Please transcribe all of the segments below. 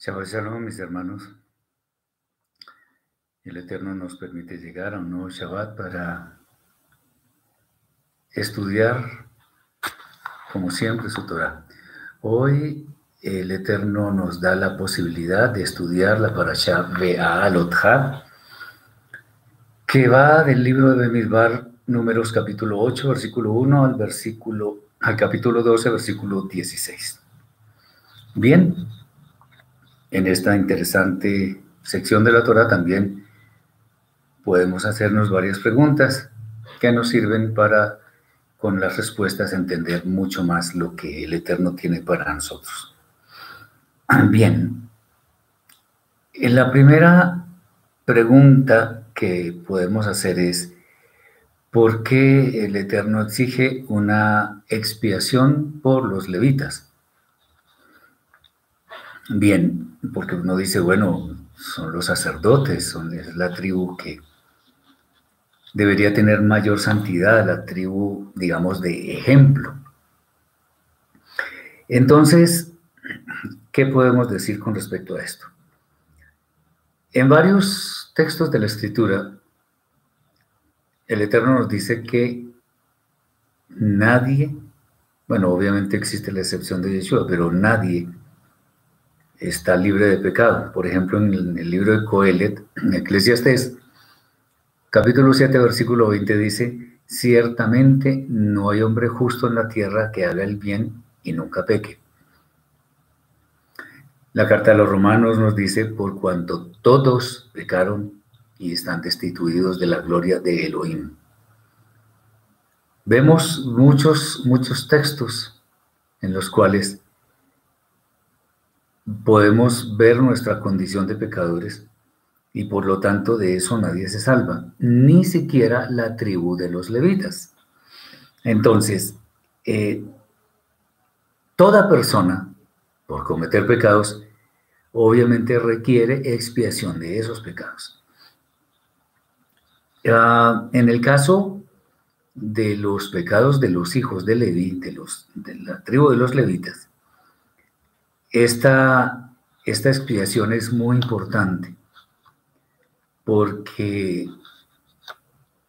Shabbat Shalom, mis hermanos. El Eterno nos permite llegar a un nuevo Shabbat para estudiar, como siempre, su Torah. Hoy el Eterno nos da la posibilidad de estudiar la Parashá Be'alotha, que va del libro de Bemidbar, números capítulo 8, versículo 1 al versículo al capítulo 12, versículo 16. Bien, en esta interesante sección de la Torah también podemos hacernos varias preguntas que nos sirven para con las respuestas entender mucho más lo que el Eterno tiene para nosotros. Bien, en la primera pregunta que podemos hacer es, ¿por qué el Eterno exige una expiación por los levitas? Bien, porque uno dice, bueno, son los sacerdotes, son, es la tribu que debería tener mayor santidad, la tribu, digamos, de ejemplo. Entonces, ¿qué podemos decir con respecto a esto? En varios textos de la Escritura, el Eterno nos dice que nadie, bueno, obviamente existe la excepción de Yeshua, pero nadie está libre de pecado. Por ejemplo, en el, libro de Coelet, en Eclesiastes, capítulo 7, versículo 20 dice, ciertamente no hay hombre justo en la tierra que haga el bien y nunca peque. La carta de los romanos nos dice, por cuanto todos pecaron y están destituidos de la gloria de Elohim. Vemos muchos, muchos textos en los cuales podemos ver nuestra condición de pecadores y por lo tanto de eso nadie se salva, ni siquiera la tribu de los levitas. Entonces, eh, toda persona, por cometer pecados, obviamente requiere expiación de esos pecados. Ah, en el caso de los pecados de los hijos de Leví, de, los, de la tribu de los levitas, esta, esta expiación es muy importante porque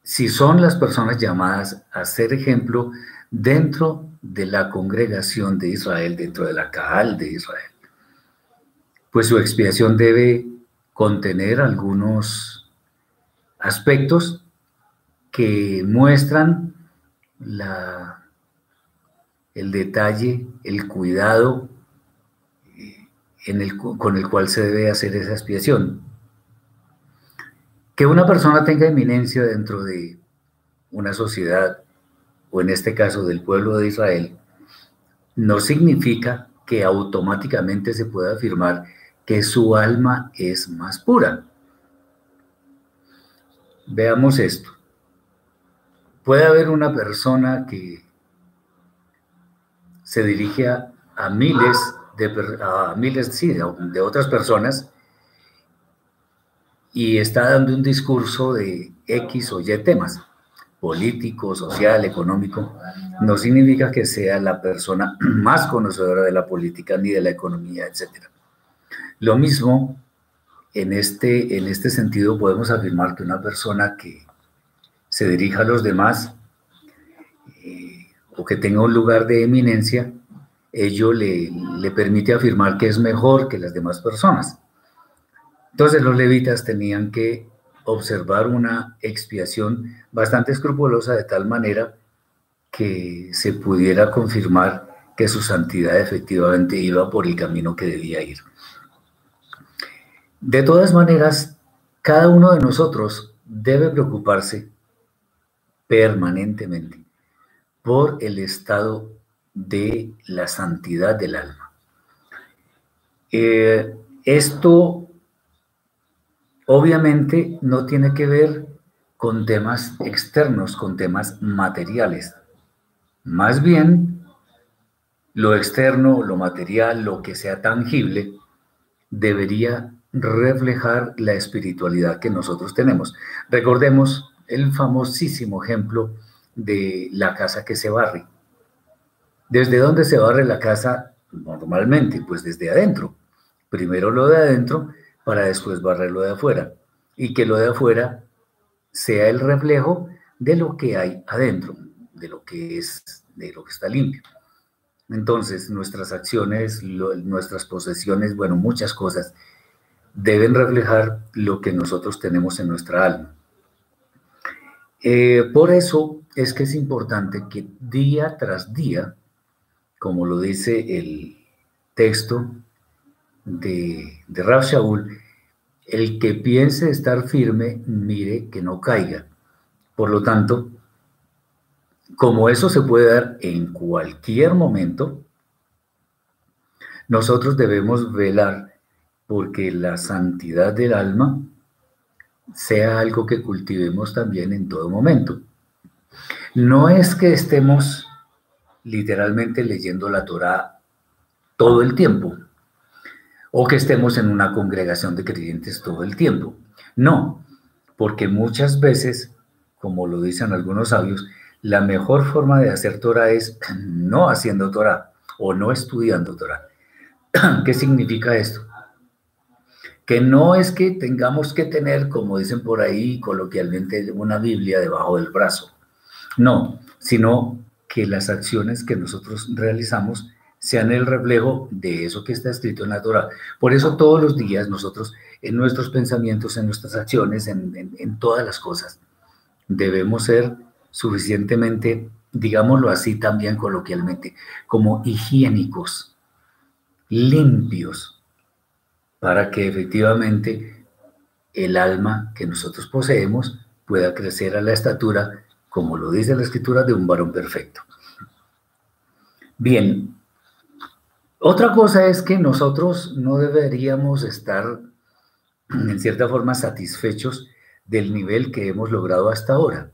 si son las personas llamadas a ser ejemplo dentro de la congregación de Israel, dentro de la Caal de Israel, pues su expiación debe contener algunos aspectos que muestran la, el detalle, el cuidado con el cual se debe hacer esa expiación. Que una persona tenga eminencia dentro de una sociedad, o en este caso del pueblo de Israel, no significa que automáticamente se pueda afirmar que su alma es más pura. Veamos esto. Puede haber una persona que se dirige a miles de, a miles de, otras personas y está dando un discurso de X o Y temas, político, social, económico, no significa que sea la persona más conocedora de la política ni de la economía, etc. Lo mismo, en este, en este sentido podemos afirmar que una persona que se dirija a los demás eh, o que tenga un lugar de eminencia, ello le, le permite afirmar que es mejor que las demás personas. Entonces los levitas tenían que observar una expiación bastante escrupulosa de tal manera que se pudiera confirmar que su santidad efectivamente iba por el camino que debía ir. De todas maneras, cada uno de nosotros debe preocuparse permanentemente por el estado de la santidad del alma. Eh, esto obviamente no tiene que ver con temas externos, con temas materiales. Más bien, lo externo, lo material, lo que sea tangible, debería reflejar la espiritualidad que nosotros tenemos. Recordemos el famosísimo ejemplo de la casa que se barre. ¿Desde dónde se barre la casa normalmente? Pues desde adentro. primero lo de adentro para después barrer lo de afuera y que lo de afuera sea el reflejo de lo que hay adentro, de lo que es, de lo que está limpio. Entonces, nuestras acciones, nuestras posesiones, bueno, muchas cosas deben reflejar lo que nosotros tenemos en nuestra alma. Eh, por eso es que es importante que día tras día, como lo dice el texto de, de Shaul, el que piense estar firme, mire que no caiga. Por lo tanto, como eso se puede dar en cualquier momento, nosotros debemos velar porque la santidad del alma sea algo que cultivemos también en todo momento. No es que estemos literalmente leyendo la Torah todo el tiempo o que estemos en una congregación de creyentes todo el tiempo. No, porque muchas veces, como lo dicen algunos sabios, la mejor forma de hacer Torah es no haciendo Torah o no estudiando Torah. ¿Qué significa esto? Que no es que tengamos que tener, como dicen por ahí coloquialmente, una Biblia debajo del brazo. No, sino que las acciones que nosotros realizamos sean el reflejo de eso que está escrito en la Torah. Por eso todos los días nosotros, en nuestros pensamientos, en nuestras acciones, en, en todas las cosas, debemos ser suficientemente, digámoslo así también coloquialmente, como higiénicos, limpios, para que efectivamente el alma que nosotros poseemos pueda crecer a la estatura, como lo dice la escritura, de un varón perfecto. Bien, otra cosa es que nosotros no deberíamos estar en cierta forma satisfechos del nivel que hemos logrado hasta ahora.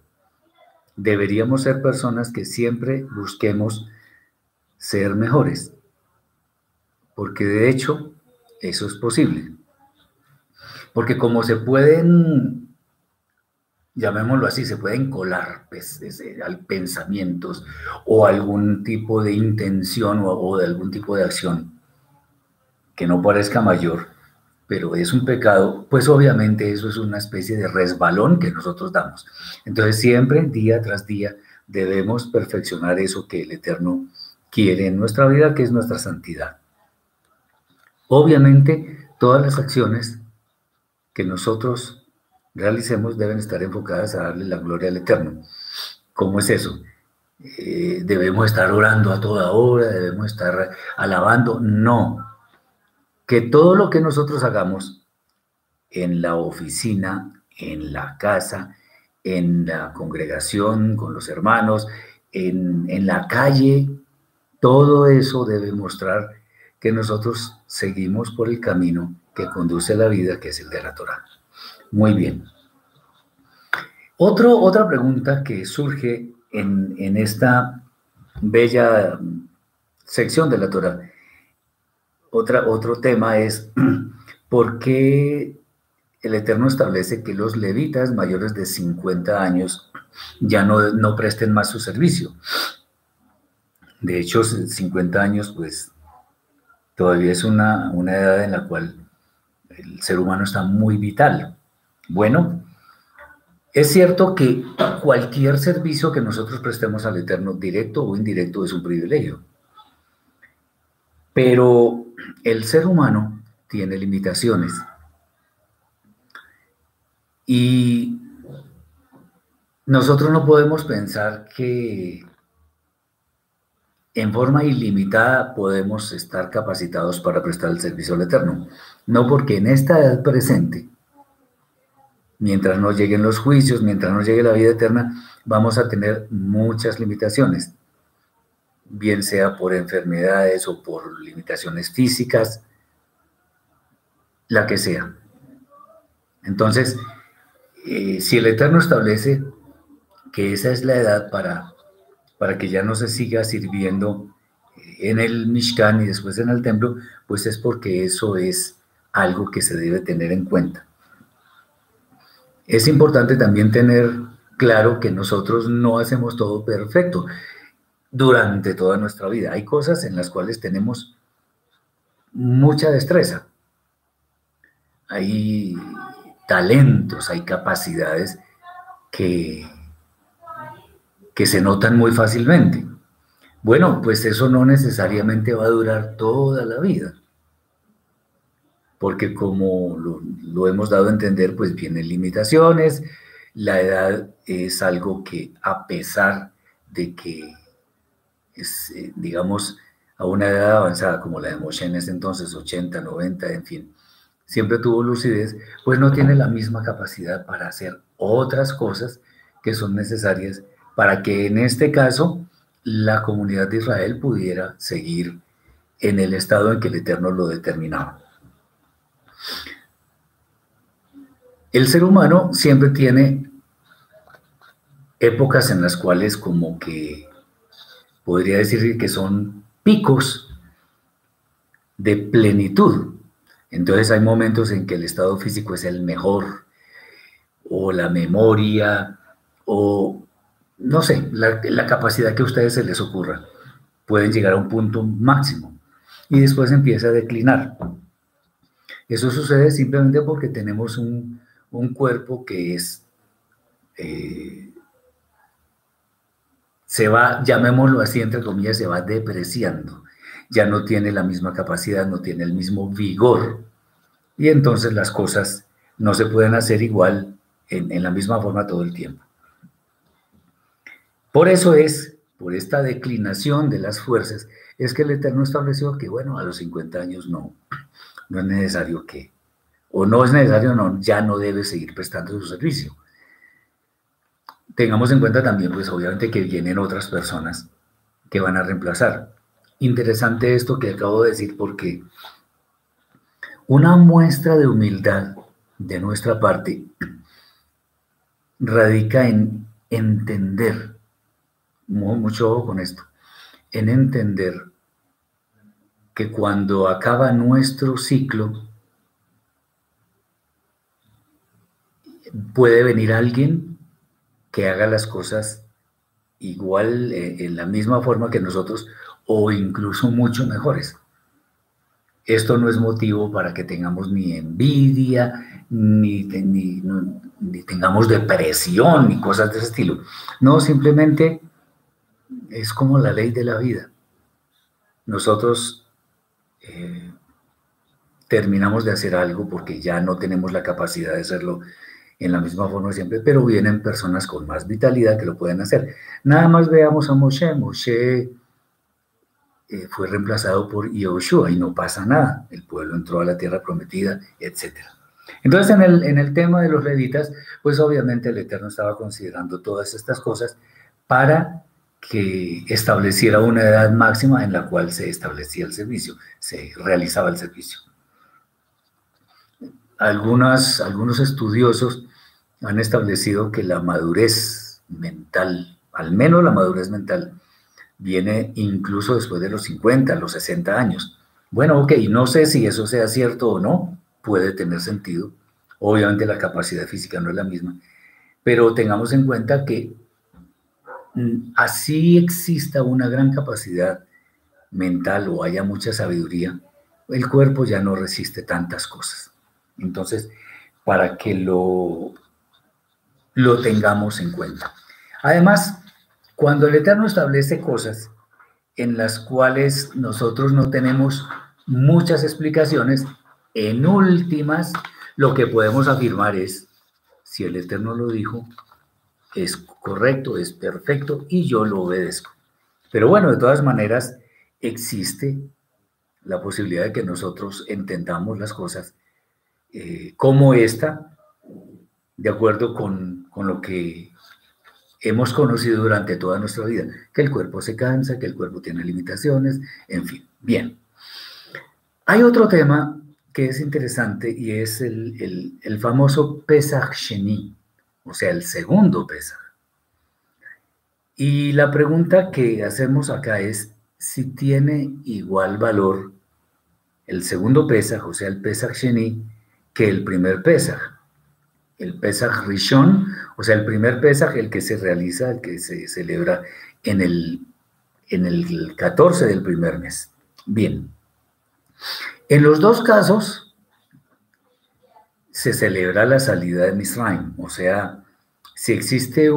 Deberíamos ser personas que siempre busquemos ser mejores, porque de hecho eso es posible. Porque como se pueden llamémoslo así, se pueden colar pues, al pensamientos o algún tipo de intención o, de algún tipo de acción que no parezca mayor, pero es un pecado, pues obviamente eso es una especie de resbalón que nosotros damos. Entonces siempre, día tras día, debemos perfeccionar eso que el Eterno quiere en nuestra vida, que es nuestra santidad. Obviamente, todas las acciones que nosotros realicemos deben estar enfocadas a darle la gloria al Eterno. ¿Cómo es eso? Eh, debemos estar orando a toda hora, debemos estar alabando. No. Que todo lo que nosotros hagamos en la oficina, en la casa, en la congregación, con los hermanos, en, en la calle, todo eso debe mostrar que nosotros seguimos por el camino que conduce a la vida, que es el de la Torah. Muy bien. Otra pregunta que surge en, esta bella sección de la Torah, otra, otro tema es, ¿por qué el Eterno establece que los levitas mayores de 50 años ya no, no presten más su servicio? De hecho, 50 años, pues, todavía es una, una edad en la cual el ser humano está muy vital. Bueno, es cierto que cualquier servicio que nosotros prestemos al Eterno, directo o indirecto, es un privilegio. Pero el ser humano tiene limitaciones. Y nosotros no podemos pensar que en forma ilimitada podemos estar capacitados para prestar el servicio al Eterno. No porque en esta edad presente mientras no lleguen los juicios, mientras no llegue la vida eterna, vamos a tener muchas limitaciones, bien sea por enfermedades o por limitaciones físicas, la que sea. Entonces, eh, si el Eterno establece que esa es la edad para, para que ya no se siga sirviendo en el Mishkan y después en el templo, pues es porque eso es algo que se debe tener en cuenta. Es importante también tener claro que nosotros no hacemos todo perfecto durante toda nuestra vida. Hay cosas en las cuales tenemos mucha destreza, hay talentos, hay capacidades que, que se notan muy fácilmente. Bueno, pues eso no necesariamente va a durar toda la vida, porque como lo, hemos dado a entender, pues vienen limitaciones, la edad es algo que a pesar de que es, eh, digamos, a una edad avanzada como la de Moshe en ese entonces, 80, 90, en fin, siempre tuvo lucidez, pues no tiene la misma capacidad para hacer otras cosas que son necesarias para que en este caso la comunidad de Israel pudiera seguir en el estado en que el Eterno lo determinaba. El ser humano siempre tiene épocas en las cuales como que podría decir que son picos de plenitud. Entonces hay momentos en que el estado físico es el mejor, o la memoria, o no sé, la, capacidad que a ustedes se les ocurra. Pueden llegar a un punto máximo y después empieza a declinar. Eso sucede simplemente porque tenemos un, cuerpo que es eh, se va, llamémoslo así, entre comillas, se va depreciando. Ya no tiene la misma capacidad, no tiene el mismo vigor. Y entonces las cosas no se pueden hacer igual en, la misma forma todo el tiempo. Por eso es, por esta declinación de las fuerzas, es que el Eterno estableció que, bueno, a los 50 años no, no es necesario que, o no es necesario, no, ya no debe seguir prestando su servicio tengamos en cuenta también, pues obviamente que vienen otras personas que van a reemplazar. Interesante esto que acabo de decir porque una muestra de humildad de nuestra parte radica en entender, mucho ojo con esto, en entender que cuando acaba nuestro ciclo, puede venir alguien que haga las cosas igual, eh, en la misma forma que nosotros, o incluso mucho mejores. Esto no es motivo para que tengamos ni envidia, ni, ni, tengamos depresión, ni cosas de ese estilo. No, simplemente es como la ley de la vida. Nosotros eh, terminamos de hacer algo porque ya no tenemos la capacidad de hacerlo en la misma forma siempre, pero vienen personas con más vitalidad que lo pueden hacer. Nada más veamos a Moshe. Moshe eh, fue reemplazado por Yoshua y no pasa nada. El pueblo entró a la tierra prometida, etc. Entonces, en el, en el tema de los levitas, pues obviamente el Eterno estaba considerando todas estas cosas para que estableciera una edad máxima en la cual se establecía el servicio, se realizaba el servicio algunos estudiosos han establecido que la madurez mental, al menos la madurez mental, viene incluso después de los 50, los 60 años. Bueno, ok, no sé si eso sea cierto o no, puede tener sentido. Obviamente la capacidad física no es la misma, pero tengamos en cuenta que así exista una gran capacidad mental o haya mucha sabiduría, el cuerpo ya no resiste tantas cosas. Entonces, para que lo, lo tengamos en cuenta. Además, cuando el Eterno establece cosas en las cuales nosotros no tenemos muchas explicaciones, en últimas, lo que podemos afirmar es, si el Eterno lo dijo, es correcto, es perfecto y yo lo obedezco. Pero bueno, de todas maneras, existe la posibilidad de que nosotros entendamos las cosas eh, como esta, de acuerdo con, con lo que hemos conocido durante toda nuestra vida, que el cuerpo se cansa, que el cuerpo tiene limitaciones, en fin. Bien. Hay otro tema que es interesante y es el, el, famoso Pesach Sheni, o sea, el segundo Pesach. Y la pregunta que hacemos acá es si tiene igual valor el segundo Pesach, o sea, el Pesach Sheni, que el primer Pesaj. El Pesaj Rishon, o sea, el primer Pesaj, el que se realiza, el que se celebra en el, en el 14 del primer mes. Bien. En los dos casos, se celebra la salida de Misraim, o sea, si existe,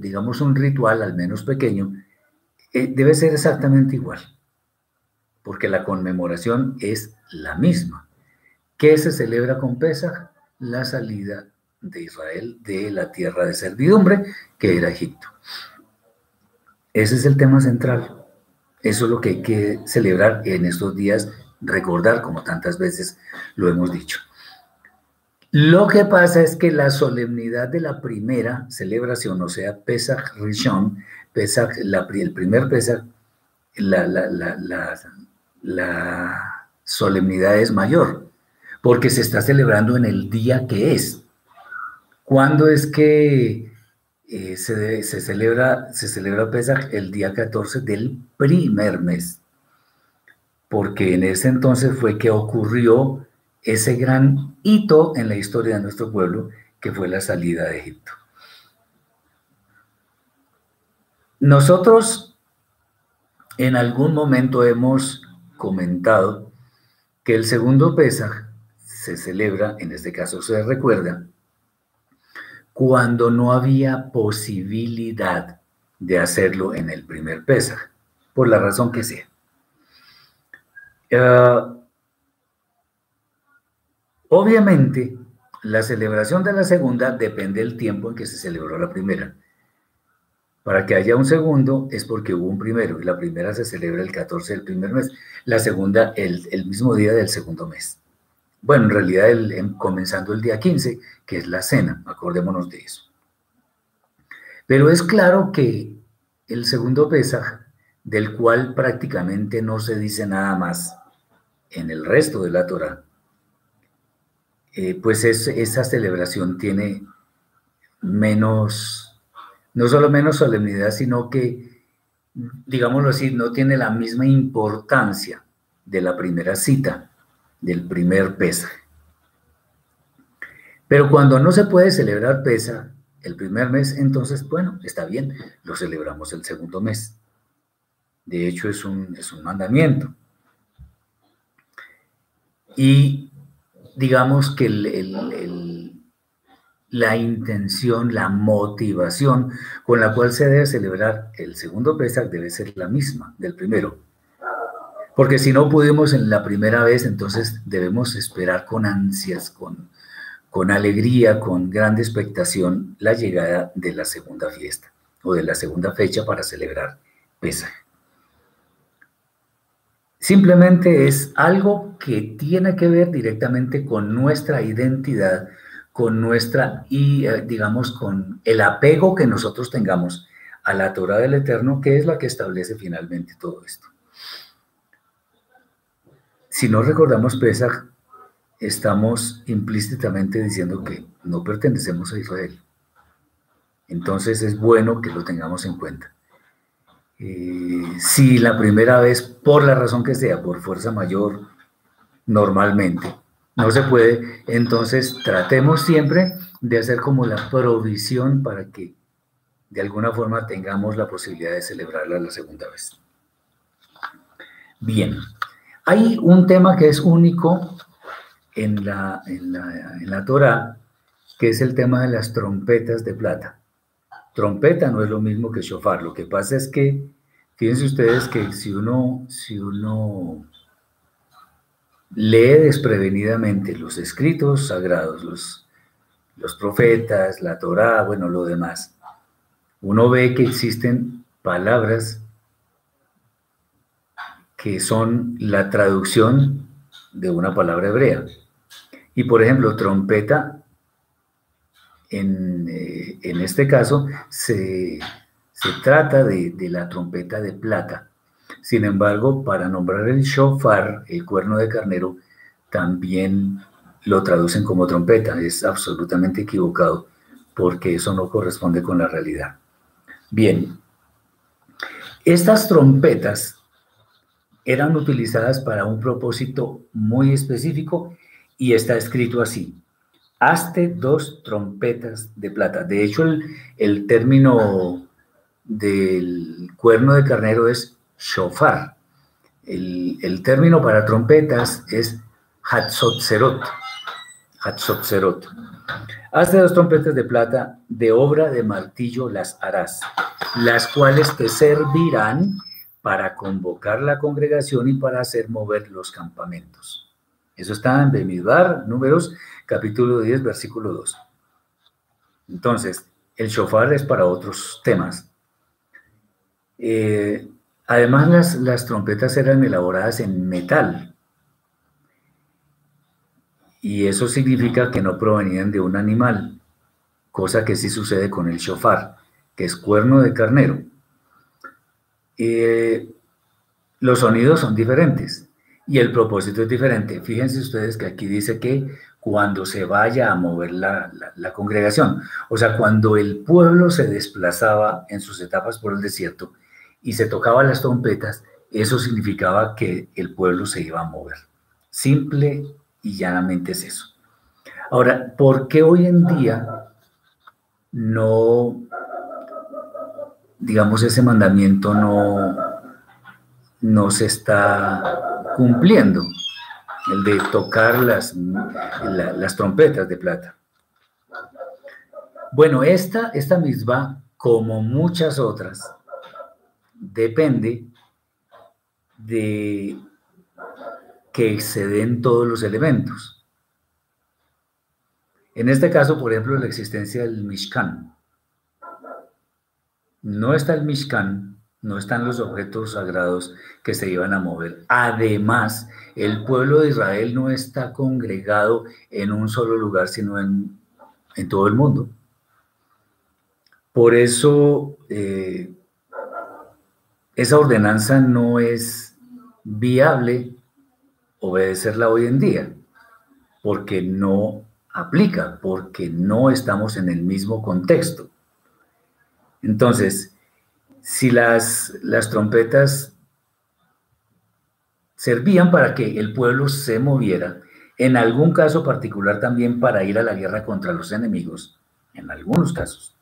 digamos, un ritual, al menos pequeño, eh, debe ser exactamente igual, porque la conmemoración es la misma. ¿Qué se celebra con Pesach? La salida de Israel de la tierra de servidumbre, que era Egipto. Ese es el tema central. Eso es lo que hay que celebrar en estos días, recordar, como tantas veces lo hemos dicho. Lo que pasa es que la solemnidad de la primera celebración, o sea, Pesach Rishon, Pesach, el primer Pesach, la, la, solemnidad es mayor, porque se está celebrando en el día que es. ¿Cuándo es que eh, se, se, celebra, se celebra Pesach? El día 14 del primer mes, porque en ese entonces fue que ocurrió ese gran hito en la historia de nuestro pueblo, que fue la salida de Egipto. Nosotros en algún momento hemos comentado que el segundo Pesaj se celebra, en este caso se recuerda, cuando no había posibilidad de hacerlo en el primer Pesaj, por la razón que sea. Ah, Obviamente, la celebración de la segunda depende del tiempo en que se celebró la primera. Para que haya un segundo es porque hubo un primero y la primera se celebra el 14 del primer mes, la segunda el, mismo día del segundo mes. Bueno, en realidad comenzando el día 15, que es la cena, acordémonos de eso. Pero es claro que el segundo Pesaj, del cual prácticamente no se dice nada más en el resto de la Torah, eh, pues esa celebración tiene menos, no solo menos solemnidad, sino que, digámoslo así, no tiene la misma importancia de la primera cita, del primer pesa. Pero cuando no se puede celebrar pesa el primer mes, entonces, bueno, está bien, lo celebramos el segundo mes. De hecho, es un, es un mandamiento. Y digamos que la intención, la motivación con la cual se debe celebrar el segundo Pesach debe ser la misma del primero. Porque si no pudimos en la primera vez, entonces debemos esperar con ansias, con, con alegría, con grande expectación la llegada de la segunda fiesta o de la segunda fecha para celebrar Pesach. Simplemente es algo que tiene que ver directamente con nuestra identidad, con nuestra, y eh, digamos, con el apego que nosotros tengamos a la Torah del Eterno, que es la que establece finalmente todo esto. Si no recordamos Pesach, estamos implícitamente diciendo que no pertenecemos a Israel. Entonces es bueno que lo tengamos en cuenta. Eh, si la primera vez, por la razón que sea, por fuerza mayor, normalmente, no se puede, entonces tratemos siempre de hacer como la provisión para que de alguna forma tengamos la posibilidad de celebrarla la segunda vez. Bien, hay un tema que es único en la, en la, en la Torah, que es el tema de las trompetas de plata. Trompeta no es lo mismo que shofar. Lo que pasa es que, fíjense ustedes que si uno, si uno lee desprevenidamente los escritos sagrados, los, los profetas, la Torá, bueno, lo demás, uno ve que existen palabras que son la traducción de una palabra hebrea. Y por ejemplo, trompeta eh, en, este caso se, trata de, la trompeta de plata. Sin embargo, para nombrar el shofar, el cuerno de carnero, también lo traducen como trompeta. Es absolutamente equivocado porque eso no corresponde con la realidad. Bien, estas trompetas eran utilizadas para un propósito muy específico y está escrito así hazte dos trompetas de plata. De hecho, el, término del cuerno de carnero es shofar. El, término para trompetas es hatzotzerot. Hatzotzerot. Hazte dos trompetas de plata, de obra de martillo las harás, las cuales te servirán para convocar la congregación y para hacer mover los campamentos. Eso está en Bemidbar, números, capítulo 10, versículo 2. Entonces, el shofar es para otros temas. Eh, además, las, trompetas eran elaboradas en metal, y eso significa que no provenían de un animal, cosa que sí sucede con el shofar, que es cuerno de carnero. Eh, los sonidos son diferentes y el propósito es diferente. Fíjense ustedes que aquí dice que cuando se vaya a mover la, congregación, o sea, cuando el pueblo se desplazaba en sus etapas por el desierto y se tocaban las trompetas, eso significaba que el pueblo se iba a mover. Simple y llanamente es eso. Ahora, ¿por qué hoy en día no, digamos, ese mandamiento no, no se está cumpliendo? El de tocar las, las trompetas de plata. Bueno, esta, esta misma, como muchas otras, depende de que se den todos los elementos. En este caso, por ejemplo, la existencia del Mishkan. No está el Mishkan, no están los objetos sagrados que se iban a mover. Además, el pueblo de Israel no está congregado en un solo lugar, sino en, todo el mundo. Por eso, eh, esa ordenanza no es viable obedecerla hoy en día, porque no aplica, porque no estamos en el mismo contexto. Entonces, si las, las trompetas servían para que el pueblo se moviera, en algún caso particular también para ir a la guerra contra los enemigos, en algunos casos.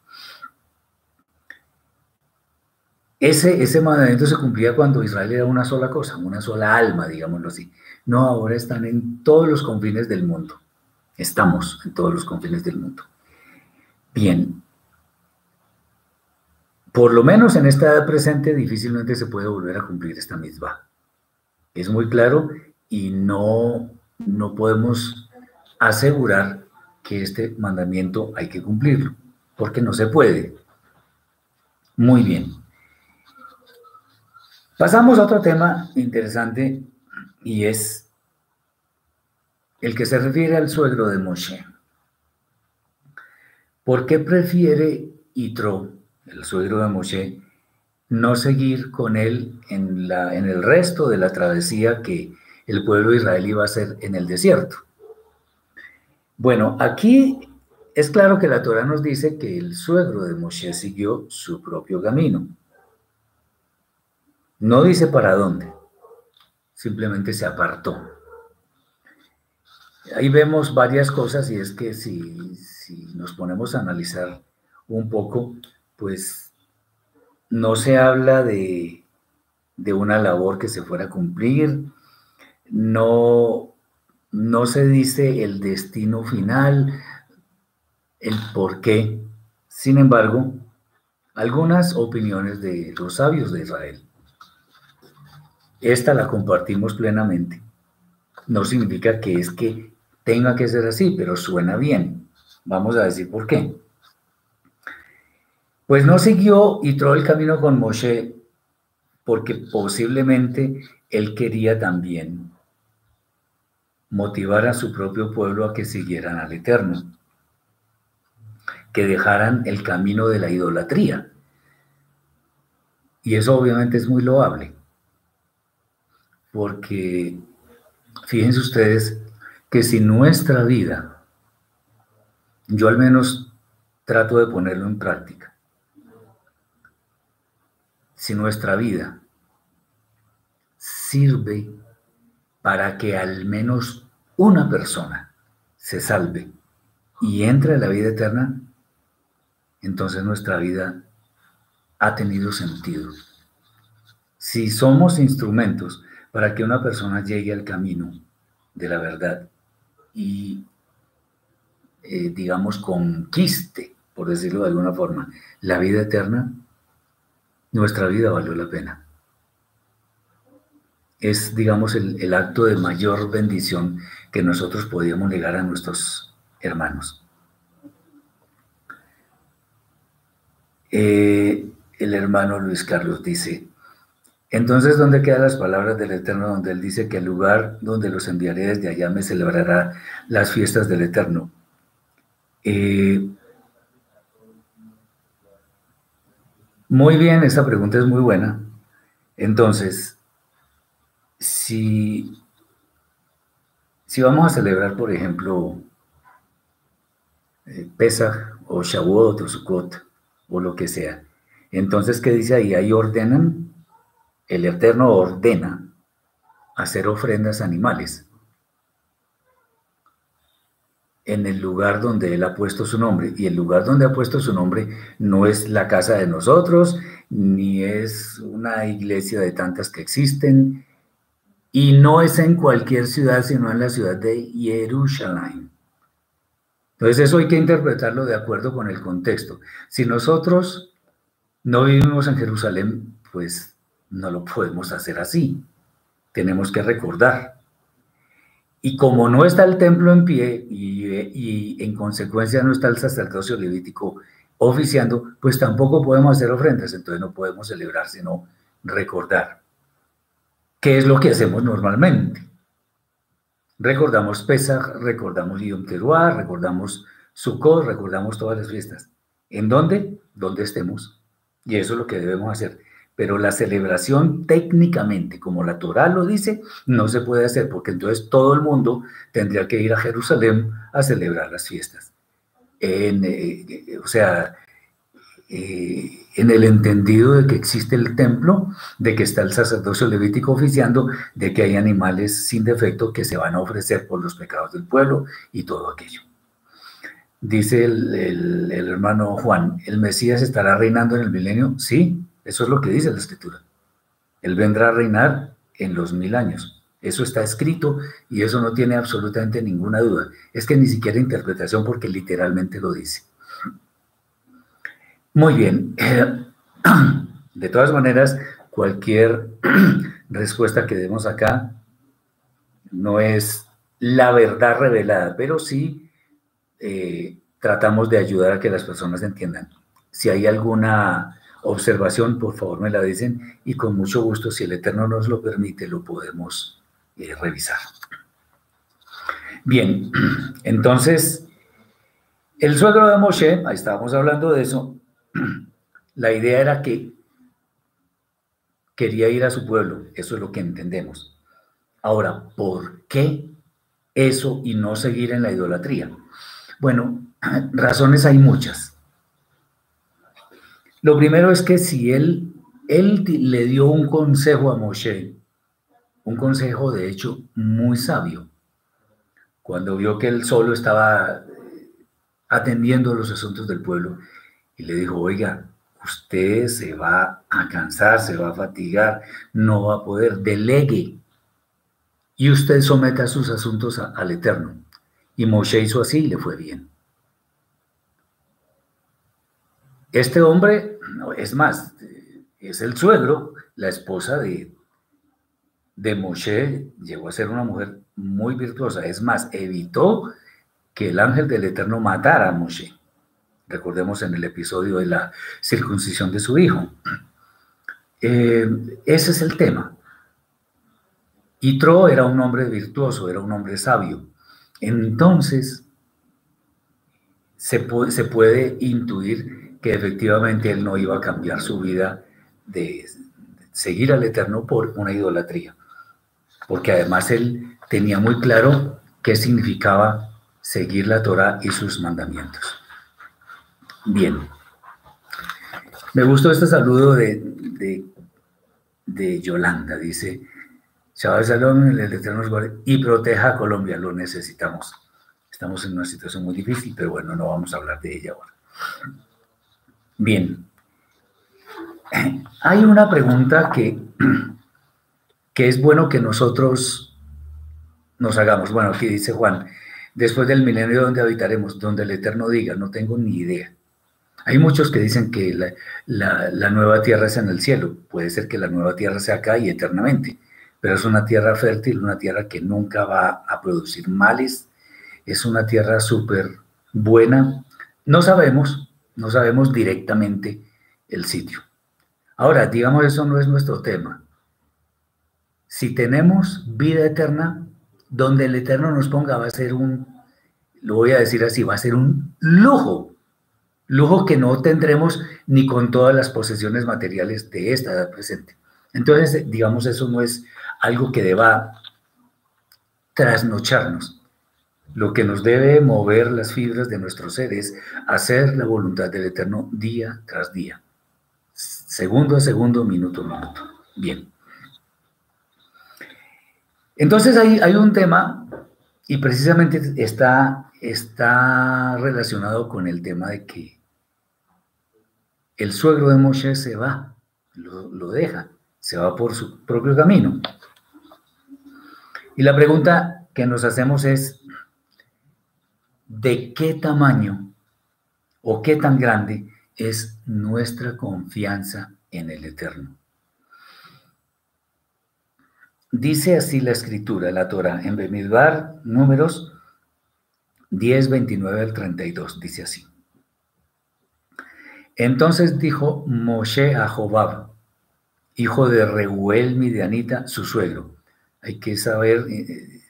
Ese, ese mandamiento se cumplía cuando Israel era una sola cosa, una sola alma, digámoslo así. No, ahora están en todos los confines del mundo. Estamos en todos los confines del mundo. Bien. Por lo menos en esta edad presente difícilmente se puede volver a cumplir esta misma. Es muy claro y no, no podemos asegurar que este mandamiento hay que cumplirlo, porque no se puede. Muy bien. Pasamos a otro tema interesante y es el que se refiere al suegro de Moshe. ¿Por qué prefiere Itro, el suegro de Moshe, no seguir con él en, la, en el resto de la travesía que el pueblo de Israel iba a hacer en el desierto? Bueno, aquí es claro que la Torah nos dice que el suegro de Moshe siguió su propio camino. No dice para dónde simplemente se apartó. Ahí vemos varias cosas y es que si, si nos ponemos a analizar un poco, pues no se habla de, de una labor que se fuera a cumplir, no, no se dice el destino final, el por qué. Sin embargo, algunas opiniones de los sabios de Israel esta la compartimos plenamente. No significa que es que tenga que ser así, pero suena bien. Vamos a decir por qué. Pues no siguió y tró el camino con Moshe porque posiblemente él quería también motivar a su propio pueblo a que siguieran al Eterno, que dejaran el camino de la idolatría. Y eso obviamente es muy loable porque fíjense ustedes que si nuestra vida, yo al menos trato de ponerlo en práctica, si nuestra vida sirve para que al menos una persona se salve y entre a la vida eterna, entonces nuestra vida ha tenido sentido. Si somos instrumentos para que una persona llegue al camino de la verdad y eh, digamos, conquiste, por decirlo de alguna forma, la vida eterna, nuestra vida valió la pena. Es, digamos, el, acto de mayor bendición que nosotros podíamos negar a nuestros hermanos. Eh, el hermano Luis Carlos dice, entonces, ¿dónde quedan las palabras del Eterno donde Él dice que el lugar donde los enviaré desde allá me celebrará las fiestas del Eterno? Eh, muy bien, esta pregunta es muy buena. Entonces, si, si vamos a celebrar, por ejemplo, eh, Pesach o Shavuot o Sukkot o lo que sea, entonces, ¿qué dice ahí? Ahí ordenan el Eterno ordena hacer ofrendas animales en el lugar donde Él ha puesto su nombre. Y el lugar donde ha puesto su nombre no es la casa de nosotros, ni es una iglesia de tantas que existen, y no es en cualquier ciudad, sino en la ciudad de Jerusalén. Entonces eso hay que interpretarlo de acuerdo con el contexto. Si nosotros no vivimos en Jerusalén, pues no lo podemos hacer así. Tenemos que recordar. Y como no está el templo en pie y, en consecuencia no está el sacerdocio levítico oficiando, pues tampoco podemos hacer ofrendas, entonces no podemos celebrar, sino recordar. ¿Qué es lo que hacemos normalmente? Recordamos Pesach, recordamos Yom Teruah, recordamos Sukkot, recordamos todas las fiestas. ¿En dónde? Donde estemos. Y eso es lo que debemos hacer pero la celebración técnicamente, como la Torah lo dice, no se puede hacer porque entonces todo el mundo tendría que ir a Jerusalén a celebrar las fiestas. En, eh, o sea, eh, en el entendido de que existe el templo, de que está el sacerdocio levítico oficiando, de que hay animales sin defecto que se van a ofrecer por los pecados del pueblo y todo aquello. Dice el hermano Juan, ¿el Mesías estará reinando en el milenio? Sí, eso es lo que dice la escritura. Él vendrá a reinar en los mil años. Eso está escrito y eso no tiene absolutamente ninguna duda. Es que ni siquiera interpretación porque literalmente lo dice. Muy bien. De todas maneras, cualquier respuesta que demos acá no es la verdad revelada, pero sí eh, tratamos de ayudar a que las personas entiendan. Si hay alguna observación, por favor me la dicen y con mucho gusto, si el Eterno nos lo permite, lo podemos eh, revisar. Bien, entonces, el suegro de Moshe, ahí estábamos hablando de eso, la idea era que quería ir a su pueblo, eso es lo que entendemos. Ahora, ¿por qué eso y no seguir en la idolatría? Bueno, razones hay muchas. Lo primero es que si él, él le dio un consejo a Moshe, un consejo de hecho muy sabio, cuando vio que él solo estaba atendiendo los asuntos del pueblo y le dijo, oiga, usted se va a cansar, se va a fatigar, no va a poder, delegue y usted someta sus asuntos al Eterno. Y Moshe hizo así y le fue bien. Este hombre, es más, es el suegro, la esposa de, de Moshe, llegó a ser una mujer muy virtuosa. Es más, evitó que el ángel del Eterno matara a Moshe. Recordemos en el episodio de la circuncisión de su hijo. Eh, ese es el tema. Yitro era un hombre virtuoso, era un hombre sabio. Entonces, se se puede intuir que efectivamente él no iba a cambiar su vida de seguir al Eterno por una idolatría, porque además él tenía muy claro qué significaba seguir la Torah y sus mandamientos. Bien, me gustó este saludo de, de, Yolanda, dice, Shabbat Shalom, el Eterno y proteja a Colombia, lo necesitamos. Estamos en una situación muy difícil, pero bueno, no vamos a hablar de ella ahora. Bien. Hay una pregunta que, que es bueno que nosotros nos hagamos. Bueno, aquí dice Juan, Después del milenio, ¿dónde habitaremos? Donde el Eterno diga, no tengo ni idea. Hay muchos que dicen que la, nueva tierra es en el cielo. Puede ser que la nueva tierra sea acá y eternamente, pero es una tierra fértil, una tierra que nunca va a producir males. Es una tierra súper buena. No sabemos, no sabemos directamente el sitio. Ahora, digamos, eso no es nuestro tema. Si tenemos vida eterna, donde el Eterno nos ponga va a ser un, lo voy a decir así, va a ser un lujo lujo que no tendremos ni con todas las posesiones materiales de esta edad presente. Entonces, digamos, eso no es algo que deba trasnocharnos. Lo que nos debe mover las fibras de nuestro ser es hacer la voluntad del Eterno día tras día, segundo a segundo, minuto a minuto. Bien. Entonces hay, hay un tema y precisamente está, está relacionado con el tema de que el suegro de Moshe se va, lo, deja, se va por su propio camino. Y la pregunta que nos hacemos es, ¿de qué tamaño o qué tan grande es nuestra confianza en el Eterno? Dice así la escritura, la Torah, en Bemidbar, números 10, 29 al 32, dice así. Entonces dijo Moshe a Jobab, hijo de Reuel Midianita, su suegro. Hay que saber eh,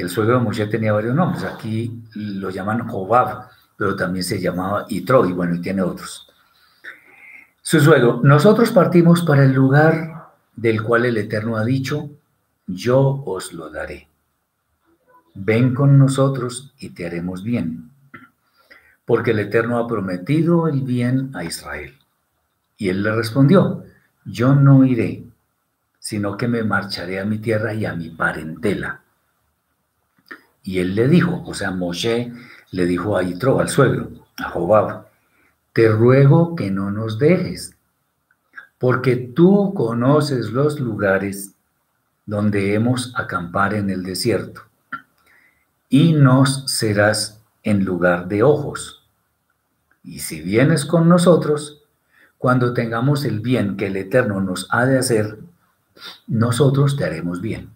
el suegro de Moshe tenía varios nombres. Aquí lo llaman Jobab, pero también se llamaba Itro, y bueno, y tiene otros. Su suegro, nosotros partimos para el lugar del cual el Eterno ha dicho, yo os lo daré. Ven con nosotros y te haremos bien porque el Eterno ha prometido el bien a Israel. Y él le respondió, yo no iré, sino que me marcharé a mi tierra y a mi parentela. Y él le dijo, o sea, Moshe le dijo a Yitro, al suegro, a Jobab, te ruego que no nos dejes, porque tú conoces los lugares donde hemos acampar en el desierto, y nos serás en lugar de ojos y si vienes con nosotros, cuando tengamos el bien que el Eterno nos ha de hacer, nosotros te haremos bien.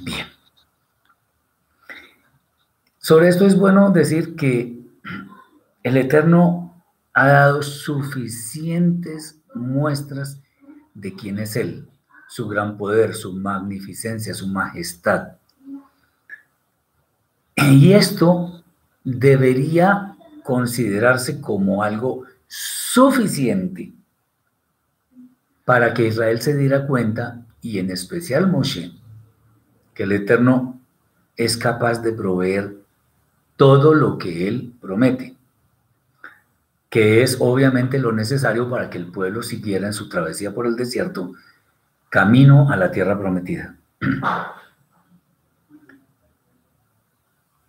Bien. Sobre esto es bueno decir que el Eterno ha dado suficientes muestras de quién es Él, su gran poder, su magnificencia, su majestad. Y esto debería considerarse como algo suficiente para que Israel se diera cuenta, y en especial Moshe, que el Eterno es capaz de proveer todo lo que Él promete, que es obviamente lo necesario para que el pueblo siguiera en su travesía por el desierto, camino a la tierra prometida.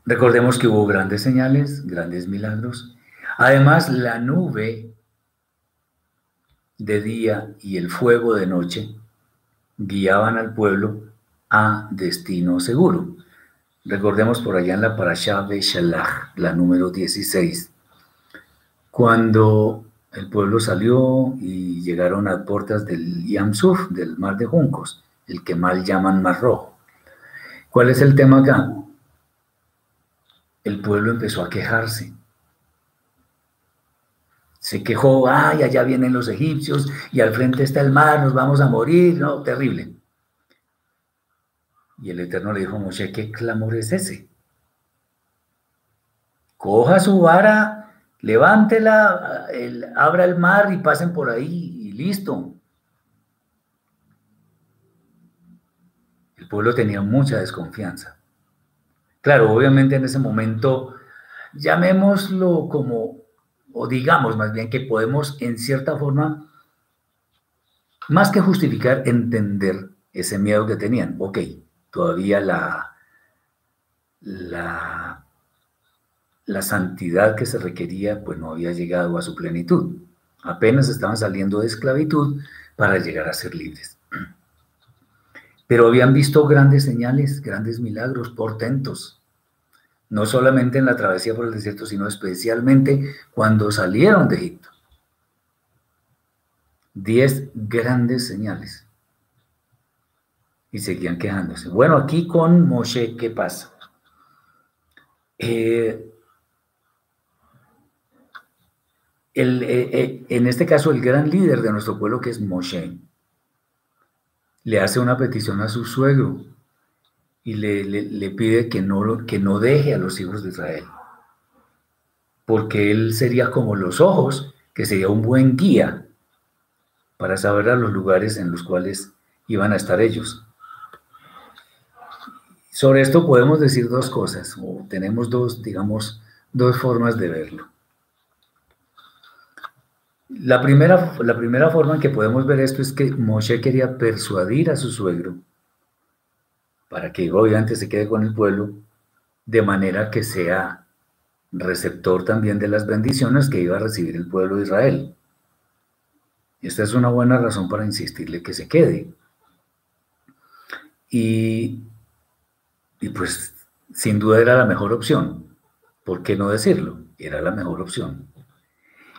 Recordemos que hubo grandes señales, grandes milagros. Además, la nube de día y el fuego de noche guiaban al pueblo a destino seguro. Recordemos por allá en la Parashá de la número 16, cuando el pueblo salió y llegaron a puertas del Yamsuf, del mar de Juncos, el que mal llaman Mar Rojo. ¿Cuál es el tema acá? el pueblo empezó a quejarse. Se quejó, ay, allá vienen los egipcios y al frente está el mar, nos vamos a morir, no, terrible. Y el Eterno le dijo a Moshe, ¿qué clamor es ese? Coja su vara, levántela, abra el mar y pasen por ahí y listo. El pueblo tenía mucha desconfianza. Claro, obviamente en ese momento, llamémoslo como, o digamos más bien que podemos en cierta forma, más que justificar, entender ese miedo que tenían. Ok, todavía la, la, la santidad que se requería pues no había llegado a su plenitud. Apenas estaban saliendo de esclavitud para llegar a ser libres pero habían visto grandes señales, grandes milagros, portentos. no solamente en la travesía por el desierto, sino especialmente cuando salieron de Egipto. Diez grandes señales. Y seguían quejándose. Bueno, aquí con Moshe, ¿qué pasa? Eh, el, eh, eh, en este caso, el gran líder de nuestro pueblo, que es Moshe, le hace una petición a su suegro y le, le, pide que no, que no deje a los hijos de Israel, porque él sería como los ojos, que sería un buen guía para saber a los lugares en los cuales iban a estar ellos. Sobre esto podemos decir dos cosas, o tenemos dos, digamos, dos formas de verlo. La primera, la primera forma en que podemos ver esto es que Moshe quería persuadir a su suegro para que obviamente se quede con el pueblo, de manera que sea receptor también de las bendiciones que iba a recibir el pueblo de Israel. Esta es una buena razón para insistirle que se quede. Y, y pues sin duda era la mejor opción. ¿Por qué no decirlo? Era la mejor opción.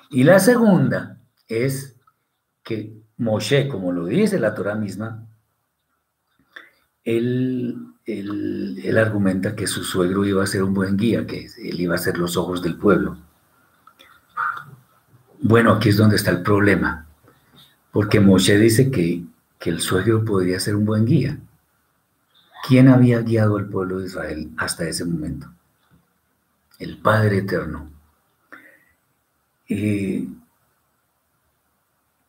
Y la segunda es que Moshe, como lo dice la Torah misma, él, él, argumenta que su suegro iba a ser un buen guía, que él iba a ser los ojos del pueblo. Bueno, aquí es donde está el problema, porque Moshe dice que, que el suegro podría ser un buen guía. ¿Quién había guiado al pueblo de Israel hasta ese momento? El Padre Eterno. Y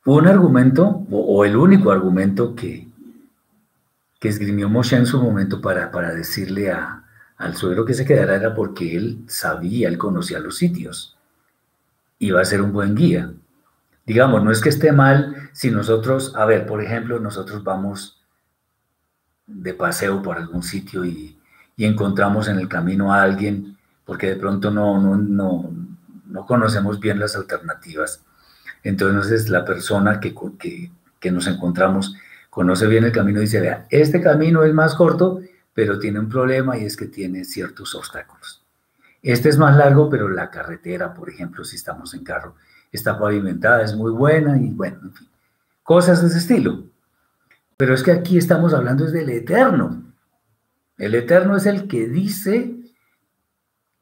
un argumento, o, el único argumento que, que esgrimió Moshe en su momento para, para decirle a, al suegro que se quedara era porque él sabía, él conocía los sitios. Iba a ser un buen guía. Digamos, no es que esté mal si nosotros, a ver, por ejemplo, nosotros vamos de paseo por algún sitio y, y encontramos en el camino a alguien, porque de pronto no, no, no, no conocemos bien las alternativas. Entonces la persona que, que, nos encontramos conoce bien el camino y dice, vea, este camino es más corto, pero tiene un problema y es que tiene ciertos obstáculos. Este es más largo, pero la carretera, por ejemplo, si estamos en carro, está pavimentada, es muy buena y bueno, en fin, cosas de ese estilo. Pero es que aquí estamos hablando es del eterno. El eterno es el que dice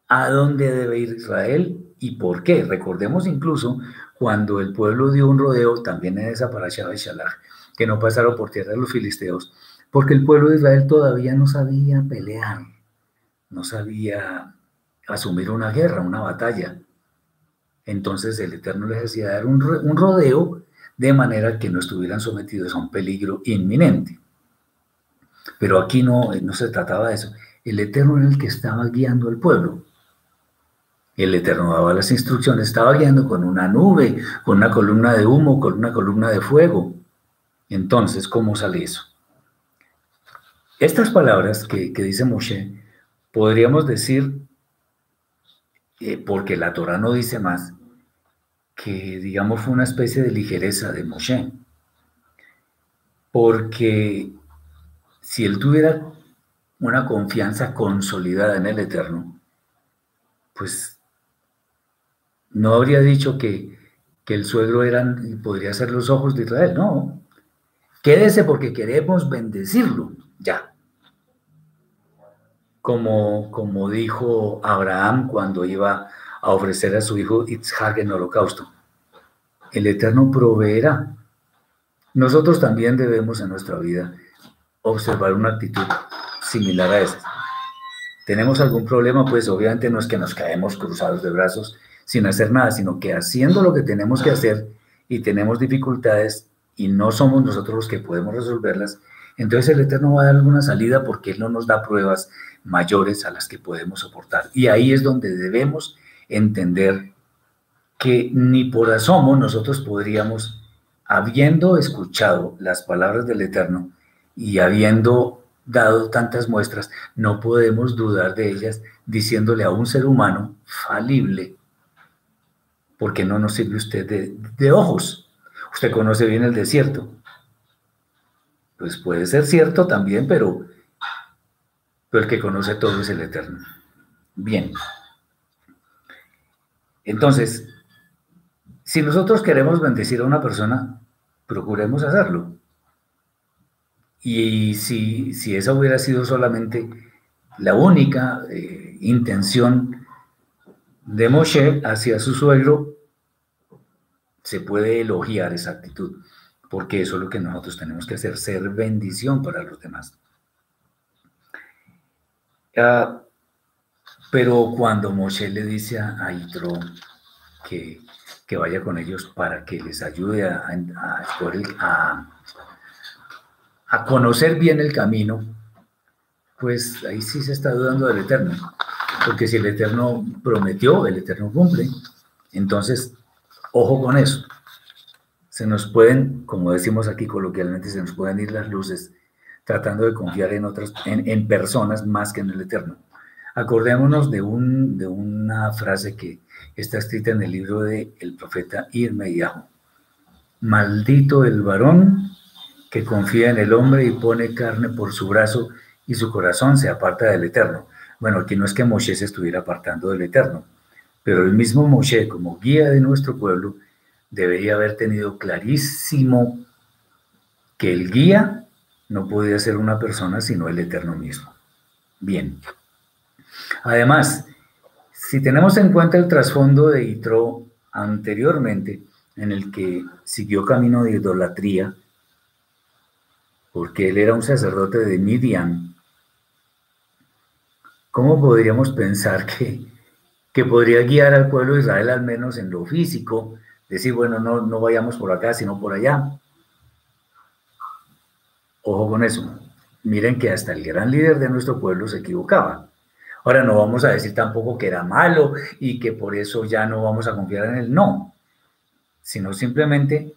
a dónde debe ir Israel ¿Y por qué? Recordemos incluso cuando el pueblo dio un rodeo, también en esa paracha de Shalach, que no pasaron por tierra los filisteos, porque el pueblo de Israel todavía no sabía pelear, no sabía asumir una guerra, una batalla. Entonces el Eterno les hacía dar un rodeo de manera que no estuvieran sometidos a un peligro inminente. Pero aquí no, no se trataba de eso. El Eterno era el que estaba guiando al pueblo. El Eterno daba las instrucciones, estaba guiando con una nube, con una columna de humo, con una columna de fuego. Entonces, ¿cómo sale eso? Estas palabras que, dice Moshe, podríamos decir, eh, porque la Torah no dice más, que digamos fue una especie de ligereza de Moshe. Porque si él tuviera una confianza consolidada en el Eterno, pues no habría dicho que, el suegro eran, podría ser los ojos de Israel, no. Quédese porque queremos bendecirlo, ya. Como, como dijo Abraham cuando iba a ofrecer a su hijo Itzhak en holocausto. El Eterno proveerá. Nosotros también debemos en nuestra vida observar una actitud similar a esa. ¿Tenemos algún problema? Pues obviamente no es que nos caemos cruzados de brazos sin hacer nada, sino que haciendo lo que tenemos que hacer y tenemos dificultades y no somos nosotros los que podemos resolverlas, entonces el Eterno va a dar alguna salida porque Él no nos da pruebas mayores a las que podemos soportar. Y ahí es donde debemos entender que ni por asomo nosotros podríamos, habiendo escuchado las palabras del Eterno y habiendo dado tantas muestras, no podemos dudar de ellas diciéndole a un ser humano falible porque no nos sirve usted de, ojos. Usted conoce bien el desierto. Pues puede ser cierto también, pero, pero el que conoce todo es el Eterno. Bien. Entonces, si nosotros queremos bendecir a una persona, procuremos hacerlo. Y si, si esa hubiera sido solamente la única eh, intención de Moshe hacia su suegro, se puede elogiar esa actitud, porque eso es lo que nosotros tenemos que hacer, ser bendición para los demás. Ah, pero cuando Moshe le dice a Itro que, que, vaya con ellos para que les ayude a, a, a conocer bien el camino, pues ahí sí se está dudando del Eterno. Porque si el Eterno prometió, el Eterno cumple. Entonces, ojo con eso. Se nos pueden, como decimos aquí coloquialmente, se nos pueden ir las luces tratando de confiar en otras, en, personas más que en el Eterno. Acordémonos de, un, de una frase que está escrita en el libro del el profeta Irmeiahu. Maldito el varón que confía en el hombre y pone carne por su brazo y su corazón se aparta del Eterno. Bueno, aquí no es que Moshe se estuviera apartando del Eterno, pero el mismo Moshe, como guía de nuestro pueblo, debería haber tenido clarísimo que el guía no podía ser una persona sino el Eterno mismo. Bien. Además, si tenemos en cuenta el trasfondo de Itro anteriormente, en el que siguió camino de idolatría, porque él era un sacerdote de Midian, ¿cómo podríamos pensar que, que podría guiar al pueblo de Israel al menos en lo físico? Decir, bueno, no, no vayamos por acá, sino por allá. Ojo con eso. Miren que hasta el gran líder de nuestro pueblo se equivocaba. Ahora no vamos a decir tampoco que era malo y que por eso ya no vamos a confiar en él. No, sino simplemente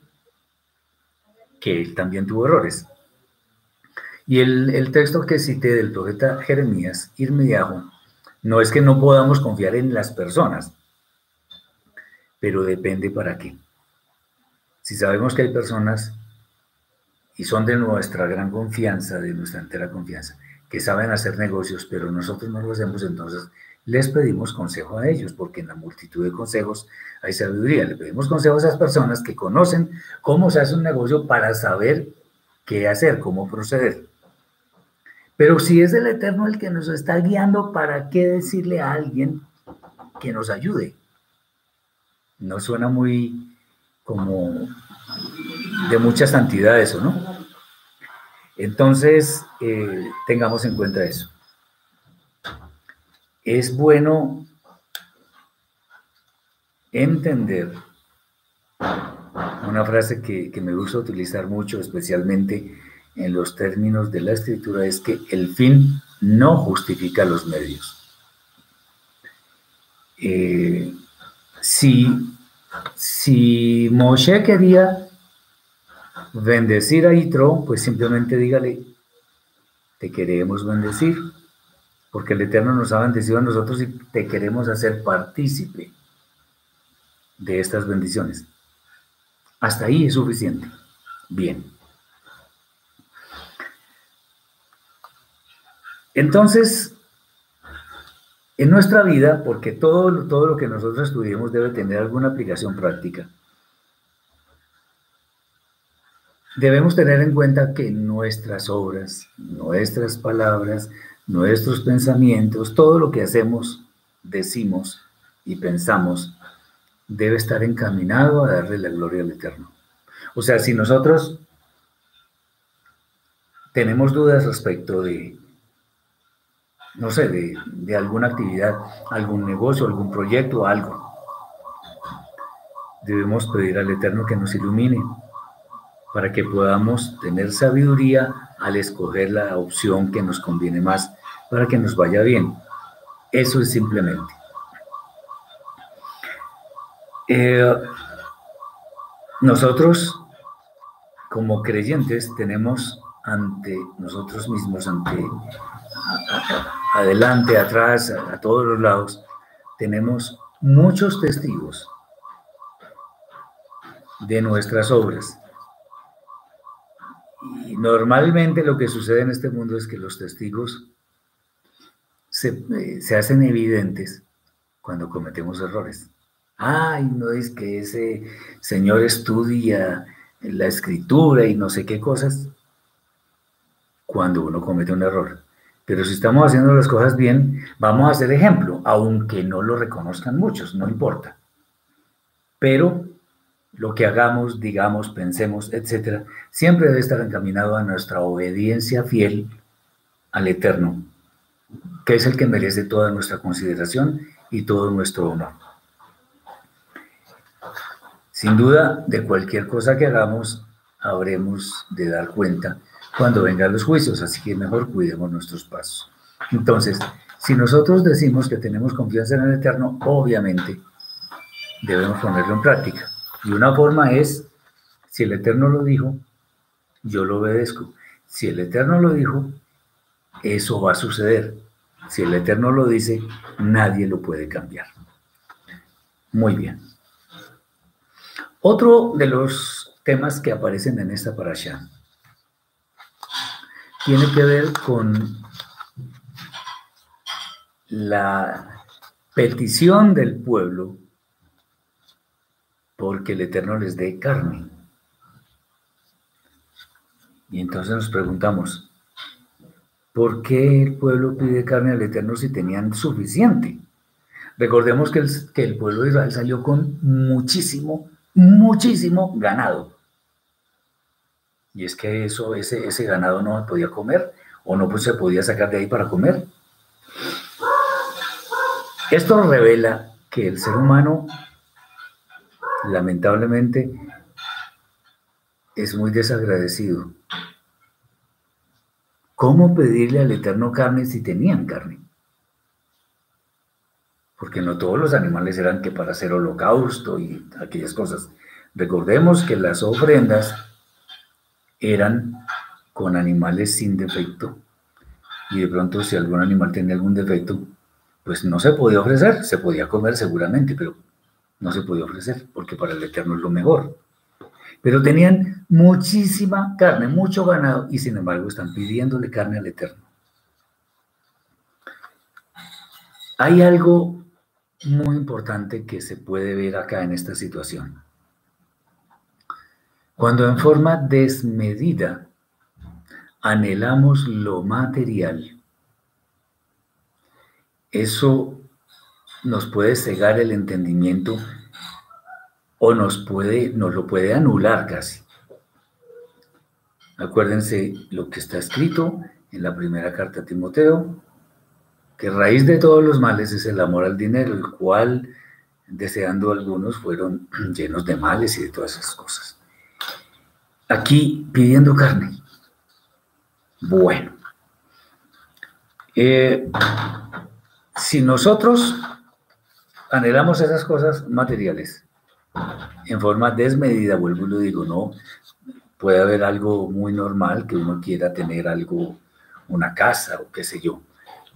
que él también tuvo errores. Y el, texto que cité del profeta Jeremías, Irmediajo, no es que no podamos confiar en las personas, pero depende para qué. Si sabemos que hay personas y son de nuestra gran confianza, de nuestra entera confianza, saben hacer negocios, pero nosotros no lo hacemos, entonces les pedimos consejo a ellos, porque en la multitud de consejos hay sabiduría. Le pedimos consejo a esas personas que conocen cómo se hace un negocio para saber qué hacer, cómo proceder. Pero si es el Eterno el que nos está guiando, ¿para qué decirle a alguien que nos ayude? No suena muy como de mucha santidad eso, ¿no? Entonces, eh, tengamos en cuenta eso. Es bueno entender una frase que, me gusta utilizar mucho, especialmente en los términos de la escritura es que el fin no justifica los medios. Eh, si, si Moshe quería bendecir a Itro, pues simplemente dígale, te queremos bendecir, porque el Eterno nos ha bendecido a nosotros y te queremos hacer partícipe de estas bendiciones. Hasta ahí es suficiente. Bien. Entonces, en nuestra vida, porque todo, todo lo que nosotros estudiemos debe tener alguna aplicación práctica, debemos tener en cuenta que nuestras obras, nuestras palabras, nuestros pensamientos, todo lo que hacemos, decimos y pensamos, debe estar encaminado a darle la gloria al Eterno. O sea, si nosotros tenemos dudas respecto de no sé, de, alguna actividad, algún negocio, algún proyecto, algo. Debemos pedir al Eterno que nos ilumine para que podamos tener sabiduría al escoger la opción que nos conviene más para que nos vaya bien. Eso es simplemente. Eh, nosotros, como creyentes, tenemos ante nosotros mismos, ante adelante, atrás, a, todos los lados, tenemos muchos testigos de nuestras obras. Normalmente lo que sucede en este mundo es que los testigos se, eh, se hacen evidentes cuando cometemos errores. Ay, no es que ese señor estudia la escritura y no sé qué cosas cuando uno comete un error. Pero si estamos haciendo las cosas bien, vamos a hacer ejemplo, aunque no lo reconozcan muchos, no importa. Pero lo que hagamos, digamos, pensemos, etcétera, siempre debe estar encaminado a nuestra obediencia fiel al Eterno, que es el que merece toda nuestra consideración y todo nuestro honor. Sin duda, de cualquier cosa que hagamos, habremos de dar cuenta cuando vengan los juicios, así que mejor cuidemos nuestros pasos. Entonces, si nosotros decimos que tenemos confianza en el Eterno, obviamente debemos ponerlo en práctica. Y una forma es, si el Eterno lo dijo, yo lo obedezco. Si el Eterno lo dijo, eso va a suceder. Si el Eterno lo dice, nadie lo puede cambiar. Muy bien. Otro de los temas que aparecen en esta parasha tiene que ver con la petición del pueblo porque el Eterno les dé carne. Y entonces nos preguntamos, ¿por qué el pueblo pide carne al Eterno si tenían suficiente? Recordemos que el, que el pueblo de Israel salió con muchísimo, muchísimo ganado. Y es que eso, ese, ese ganado no podía comer o no pues, se podía sacar de ahí para comer. Esto revela que el ser humano lamentablemente es muy desagradecido. ¿Cómo pedirle al Eterno carne si tenían carne? Porque no todos los animales eran que para hacer holocausto y aquellas cosas. Recordemos que las ofrendas eran con animales sin defecto. Y de pronto si algún animal tenía algún defecto, pues no se podía ofrecer, se podía comer seguramente, pero no se podía ofrecer, porque para el Eterno es lo mejor. Pero tenían muchísima carne, mucho ganado, y sin embargo están pidiéndole carne al Eterno. Hay algo muy importante que se puede ver acá en esta situación. Cuando en forma desmedida anhelamos lo material, eso nos puede cegar el entendimiento o nos, puede, nos lo puede anular casi. Acuérdense lo que está escrito en la primera carta a Timoteo, que raíz de todos los males es el amor al dinero, el cual, deseando algunos, fueron llenos de males y de todas esas cosas. Aquí pidiendo carne. Bueno, eh, si nosotros anhelamos esas cosas materiales en forma desmedida, vuelvo y lo digo, no, puede haber algo muy normal que uno quiera tener algo, una casa o qué sé yo,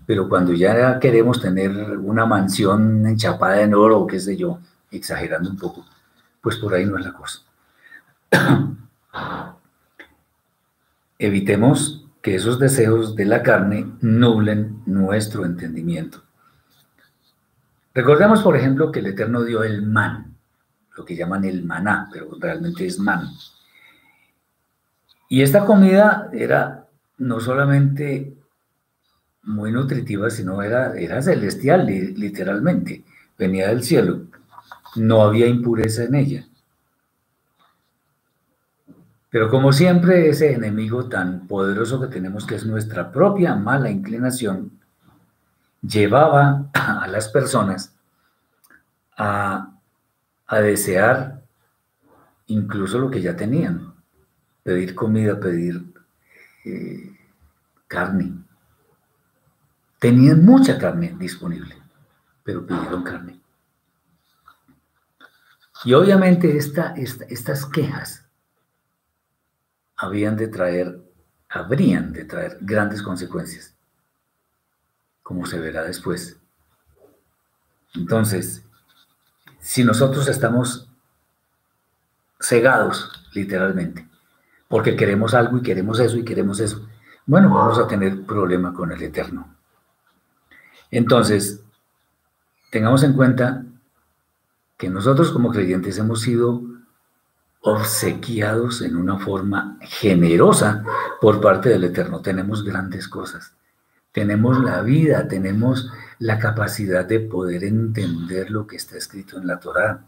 pero cuando ya queremos tener una mansión enchapada en oro o qué sé yo, exagerando un poco, pues por ahí no es la cosa. Evitemos que esos deseos de la carne nublen nuestro entendimiento. Recordemos, por ejemplo, que el Eterno dio el man, lo que llaman el maná, pero realmente es man. Y esta comida era no solamente muy nutritiva, sino era, era celestial, literalmente. Venía del cielo. No había impureza en ella. Pero como siempre, ese enemigo tan poderoso que tenemos, que es nuestra propia mala inclinación, llevaba a las personas a, desear incluso lo que ya tenían, pedir comida, pedir eh, carne. Tenían mucha carne disponible, pero pidieron carne. Y obviamente estas quejas habían de traer, habrían de traer grandes consecuencias como se verá después. Entonces, si nosotros estamos cegados, literalmente, porque queremos algo y queremos eso y queremos eso, bueno, vamos a tener problema con el Eterno. Entonces, tengamos en cuenta que nosotros como creyentes hemos sido obsequiados en una forma generosa por parte del Eterno. Tenemos grandes cosas. Tenemos la vida, tenemos la capacidad de poder entender lo que está escrito en la Torá.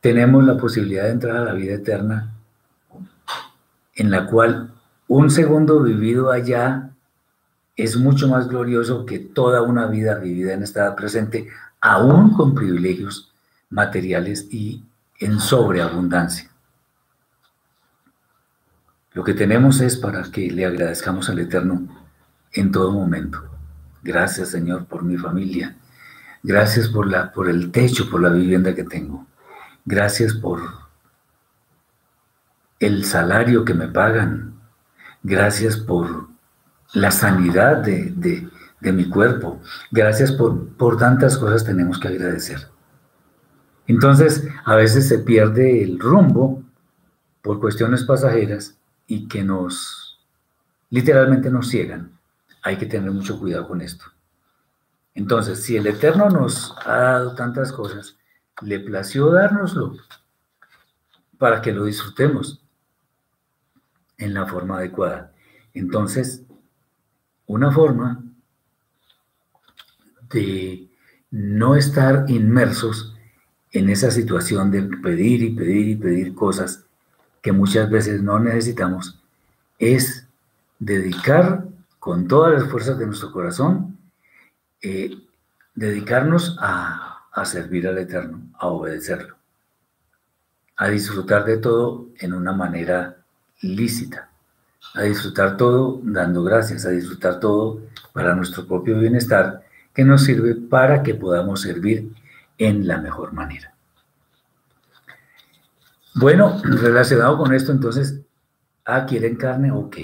Tenemos la posibilidad de entrar a la vida eterna en la cual un segundo vivido allá es mucho más glorioso que toda una vida vivida en esta presente, aún con privilegios materiales y en sobreabundancia. Lo que tenemos es para que le agradezcamos al Eterno en todo momento. Gracias, Señor, por mi familia. Gracias por, la, por el techo, por la vivienda que tengo. Gracias por el salario que me pagan. Gracias por la sanidad de, mi cuerpo. Gracias por, por tantas cosas tenemos que agradecer. Entonces, a veces se pierde el rumbo por cuestiones pasajeras y que nos, literalmente nos ciegan. Hay que tener mucho cuidado con esto. Entonces, si el Eterno nos ha dado tantas cosas, le plació dárnoslo para que lo disfrutemos en la forma adecuada. Entonces, una forma de no estar inmersos en esa situación de pedir y pedir y pedir cosas que muchas veces no necesitamos, es dedicar con todas las fuerzas de nuestro corazón, eh, dedicarnos a, a servir al Eterno, a obedecerlo, a disfrutar de todo en una manera lícita, a disfrutar todo dando gracias, a disfrutar todo para nuestro propio bienestar, que nos sirve para que podamos servir en la mejor manera. Bueno, relacionado con esto, entonces, ah, quieren carne, ok.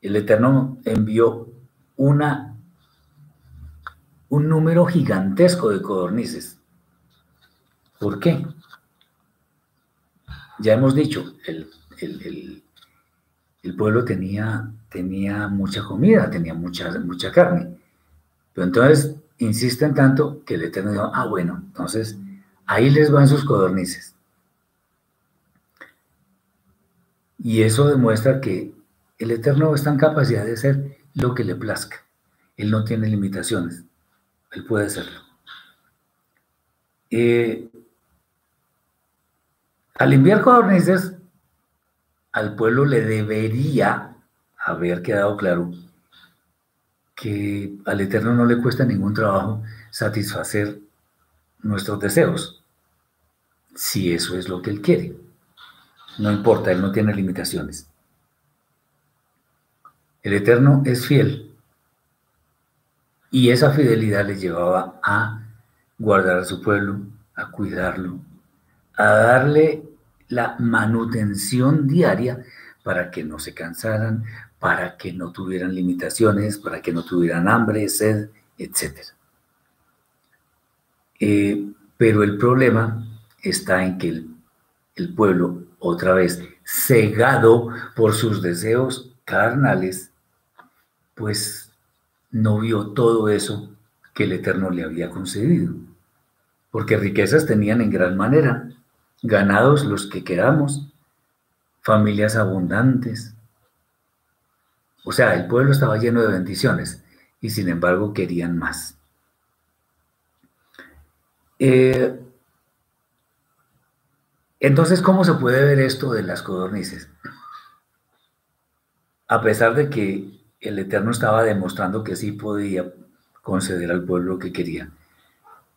El Eterno envió una, un número gigantesco de codornices. ¿Por qué? Ya hemos dicho, el, pueblo tenía, tenía mucha comida, tenía mucha, mucha carne. Pero entonces insisten tanto que el Eterno dijo, ah, bueno, entonces Ahí les van sus codornices. Y eso demuestra que el Eterno está en capacidad de hacer lo que le plazca. Él no tiene limitaciones. Él puede hacerlo. Eh, al enviar codornices, al pueblo le debería haber quedado claro que al Eterno no le cuesta ningún trabajo satisfacer nuestros deseos si eso es lo que Él quiere. No importa, Él no tiene limitaciones. El Eterno es fiel y esa fidelidad le llevaba a guardar a su pueblo, a cuidarlo, a darle la manutención diaria para que no se cansaran, para que no tuvieran limitaciones, para que no tuvieran hambre, sed, etc. Eh, pero el problema está en que el, pueblo, otra vez, cegado por sus deseos carnales, pues no vio todo eso que el Eterno le había concedido. Porque riquezas tenían en gran manera, ganados los que queramos, familias abundantes. O sea, el pueblo estaba lleno de bendiciones y sin embargo querían más. Eh, entonces, ¿cómo se puede ver esto de las codornices? A pesar de que el Eterno estaba demostrando que sí podía conceder al pueblo lo que quería,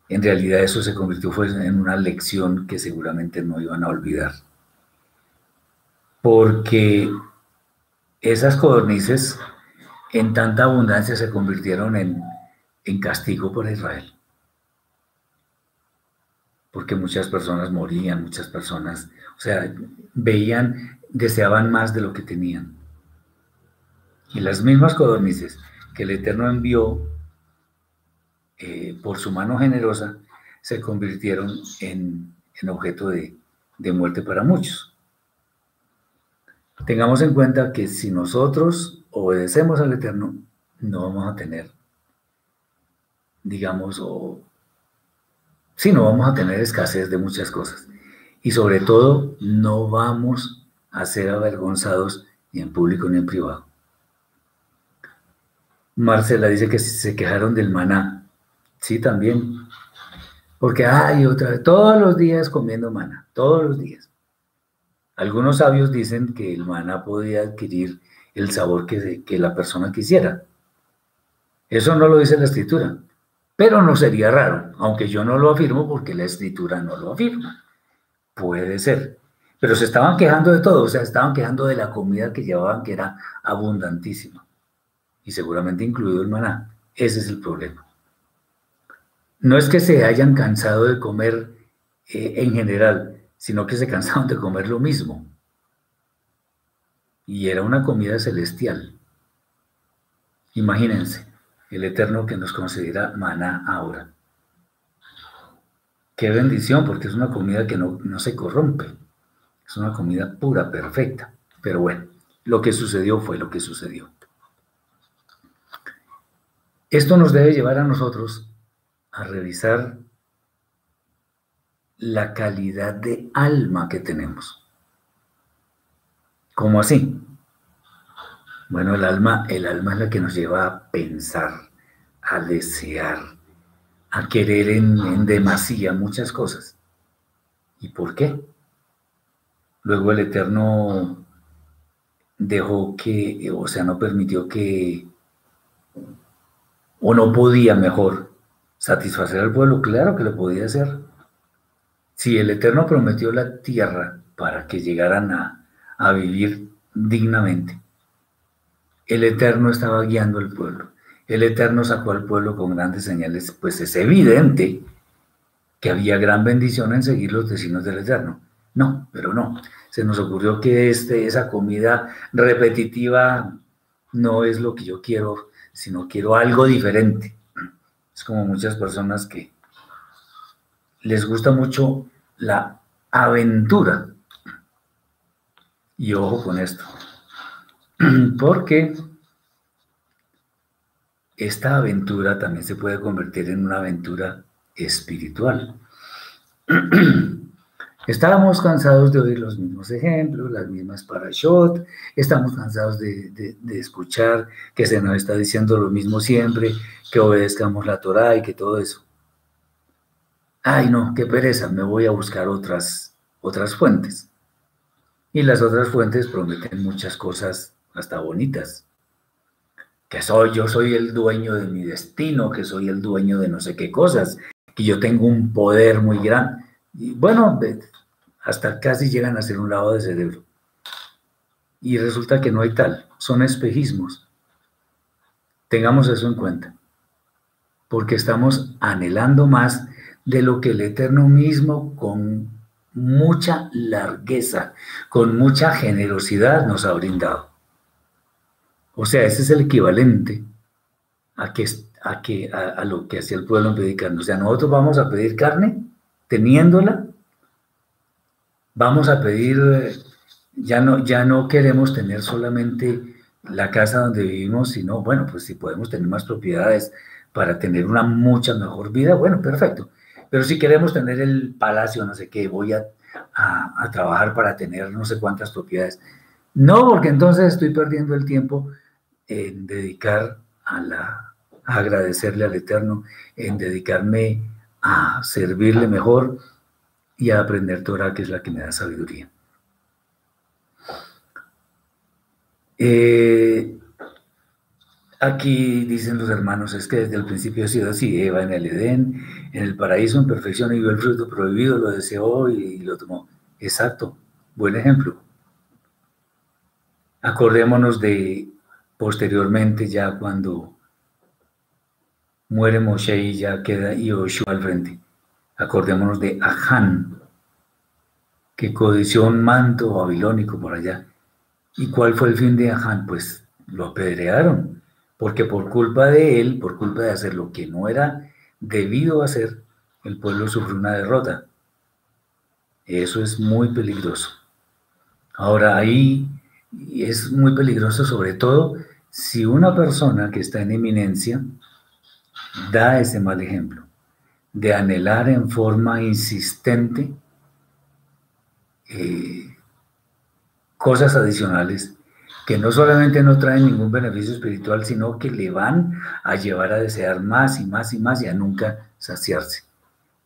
en realidad eso se convirtió en una lección que seguramente no iban a olvidar. Porque esas codornices en tanta abundancia se convirtieron en, en castigo para Israel porque muchas personas morían, muchas personas, o sea, veían, deseaban más de lo que tenían. Y las mismas codornices que el Eterno envió eh, por su mano generosa se convirtieron en, objeto de, muerte para muchos. Tengamos en cuenta que si nosotros obedecemos al Eterno, no vamos a tener digamos, o si no vamos a tener escasez de muchas cosas. Y sobre todo, no vamos a ser avergonzados ni en público ni en privado. Marcela dice que se quejaron del maná. Sí, también. Porque hay otra vez, todos los días comiendo maná, todos los días. Algunos sabios dicen que el maná podía adquirir el sabor que, que la persona quisiera. Eso no lo dice la escritura, pero no sería raro, aunque yo no lo afirmo porque la escritura no lo afirma. Puede ser. Pero se estaban quejando de todo, o sea, estaban quejando de la comida que llevaban, que era abundantísima. Y seguramente incluido el maná. Ese es el problema. No es que se hayan cansado de comer eh, en general, sino que se cansaron de comer lo mismo. Y era una comida celestial. Imagínense, el Eterno que nos considera maná ahora. Qué bendición, porque es una comida que no, no se corrompe. Es una comida pura, perfecta. Pero bueno, lo que sucedió fue lo que sucedió. Esto nos debe llevar a nosotros a revisar la calidad de alma que tenemos. ¿Cómo así? Bueno, el alma, el alma es la que nos lleva a pensar, a desear, a querer en, en demasía muchas cosas. ¿Y por qué? Luego el Eterno dejó que, o sea, no permitió que, o no podía mejor, satisfacer al pueblo. Claro que lo podía hacer. Si el Eterno prometió la tierra para que llegaran a, a vivir dignamente, el Eterno estaba guiando al pueblo. El Eterno sacó al pueblo con grandes señales, pues es evidente que había gran bendición en seguir los designios del Eterno. No, pero no. Se nos ocurrió que este, esa comida repetitiva no es lo que yo quiero, sino quiero algo diferente. Es como muchas personas que les gusta mucho la aventura. Y ojo con esto, porque esta aventura también se puede convertir en una aventura espiritual. Estábamos cansados de oír los mismos ejemplos, las mismas parashot, estamos cansados de, escuchar que se nos está diciendo lo mismo siempre, que obedezcamos la Torah y que todo eso. Ay, no, qué pereza, me voy a buscar otras, otras fuentes. Y las otras fuentes prometen muchas cosas hasta bonitas. Que soy, yo soy el dueño de mi destino, que soy el dueño de no sé qué cosas, que yo tengo un poder muy grande. Y bueno, hasta casi llegan a ser un lado de cerebro. Y resulta que no hay tal, son espejismos. Tengamos eso en cuenta, porque estamos anhelando más de lo que el Eterno mismo con mucha largueza, con mucha generosidad nos ha brindado. O sea, ese es el equivalente a, que, a, que, a, lo que hacía el pueblo en pedir O sea, nosotros vamos a pedir carne teniéndola vamos a pedir, ya no, ya no queremos tener solamente la casa donde vivimos, sino, bueno, pues si podemos tener más propiedades para tener una mucha mejor vida, bueno, perfecto. Pero si queremos tener el palacio, no sé qué, voy a, a, trabajar para tener no sé cuántas propiedades. No, porque entonces estoy perdiendo el tiempo en dedicar a la a agradecerle al Eterno, en dedicarme a servirle mejor, y a aprender Torah, que es la que me da sabiduría. Eh, aquí dicen los hermanos, es que desde el principio ha sido así, Eva en el Edén, en el paraíso en perfección y vio el fruto prohibido, lo deseó y lo tomó. Exacto, buen ejemplo. Acordémonos de posteriormente ya cuando muere Moshe y ya queda Yoshua al frente. Acordémonos de Aján, que codició un manto babilónico por allá. ¿Y cuál fue el fin de Aján? Pues lo apedrearon, porque por culpa de él, por culpa de hacer lo que no era debido hacer, el pueblo sufrió una derrota. Eso es muy peligroso. Ahora ahí es muy peligroso sobre todo si una persona que está en eminencia da ese mal ejemplo de anhelar en forma insistente eh, cosas adicionales que no solamente no traen ningún beneficio espiritual, sino que le van a llevar a desear más y más y más y a nunca saciarse.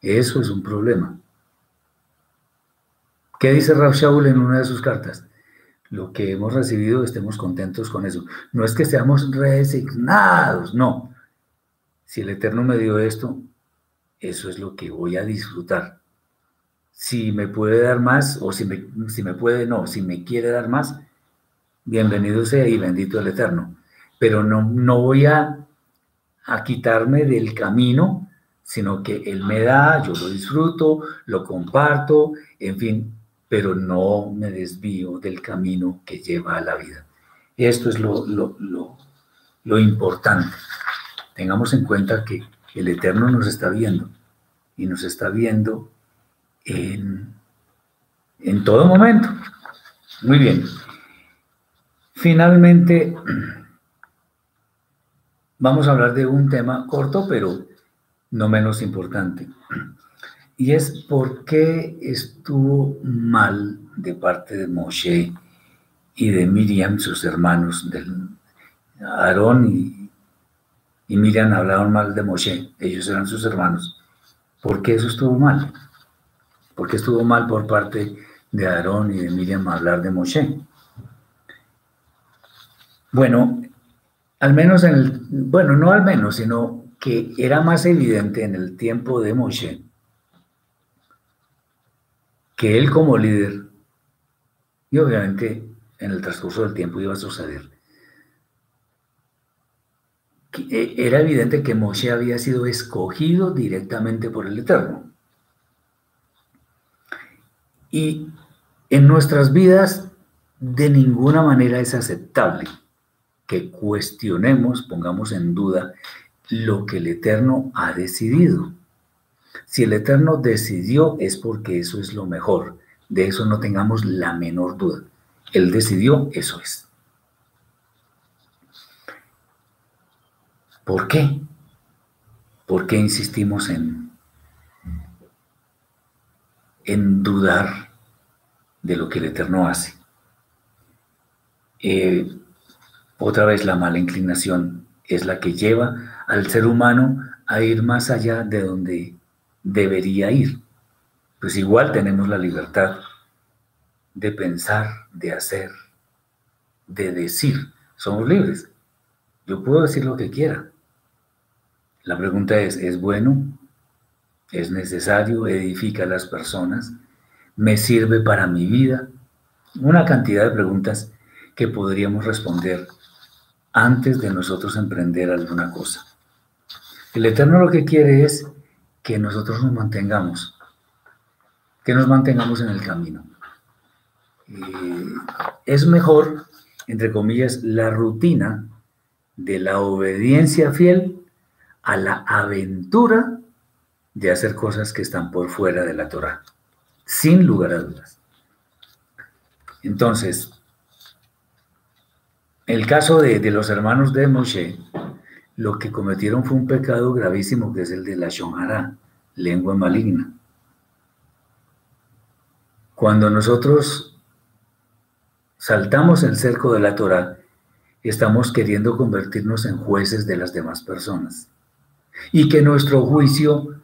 Eso es un problema. ¿Qué dice Rav Shaul en una de sus cartas? Lo que hemos recibido, estemos contentos con eso. No es que seamos resignados, no. Si el Eterno me dio esto, eso es lo que voy a disfrutar. Si me puede dar más, o si me, si me puede, no, si me quiere dar más, bienvenido sea y bendito el Eterno. Pero no, no voy a, a quitarme del camino, sino que Él me da, yo lo disfruto, lo comparto, en fin, pero no me desvío del camino que lleva a la vida. Esto es lo, lo, lo, lo importante. Tengamos en cuenta que el Eterno nos está viendo y nos está viendo en, en todo momento. Muy bien. Finalmente, vamos a hablar de un tema corto, pero no menos importante. Y es por qué estuvo mal de parte de Moshe y de Miriam, sus hermanos, del Aarón y, y Miriam hablaron mal de Moshe, ellos eran sus hermanos. ¿Por qué eso estuvo mal? ¿Por qué estuvo mal por parte de Aarón y de Miriam hablar de Moshe? Bueno, al menos en el, bueno, no al menos, sino que era más evidente en el tiempo de Moshe que él como líder, y obviamente en el transcurso del tiempo iba a suceder, era evidente que Moshe había sido escogido directamente por el Eterno. Y en nuestras vidas de ninguna manera es aceptable que cuestionemos, pongamos en duda lo que el Eterno ha decidido. Si el Eterno decidió es porque eso es lo mejor. De eso no tengamos la menor duda. Él decidió, eso es. ¿Por qué? ¿Por qué insistimos en, en dudar de lo que el Eterno hace? Eh, otra vez la mala inclinación es la que lleva al ser humano a ir más allá de donde debería ir. Pues igual tenemos la libertad de pensar, de hacer, de decir. Somos libres. Yo puedo decir lo que quiera. La pregunta es, ¿es bueno? ¿Es necesario? ¿Edifica a las personas? ¿Me sirve para mi vida? Una cantidad de preguntas que podríamos responder antes de nosotros emprender alguna cosa. El Eterno lo que quiere es que nosotros nos mantengamos, que nos mantengamos en el camino. Es mejor, entre comillas, la rutina de la obediencia fiel a la aventura de hacer cosas que están por fuera de la Torah, sin lugar a dudas. Entonces, el caso de, los hermanos de Moshe, lo que cometieron fue un pecado gravísimo, que es el de la Shonara, lengua maligna. Cuando nosotros saltamos el cerco de la Torah, estamos queriendo convertirnos en jueces de las demás personas y que nuestro juicio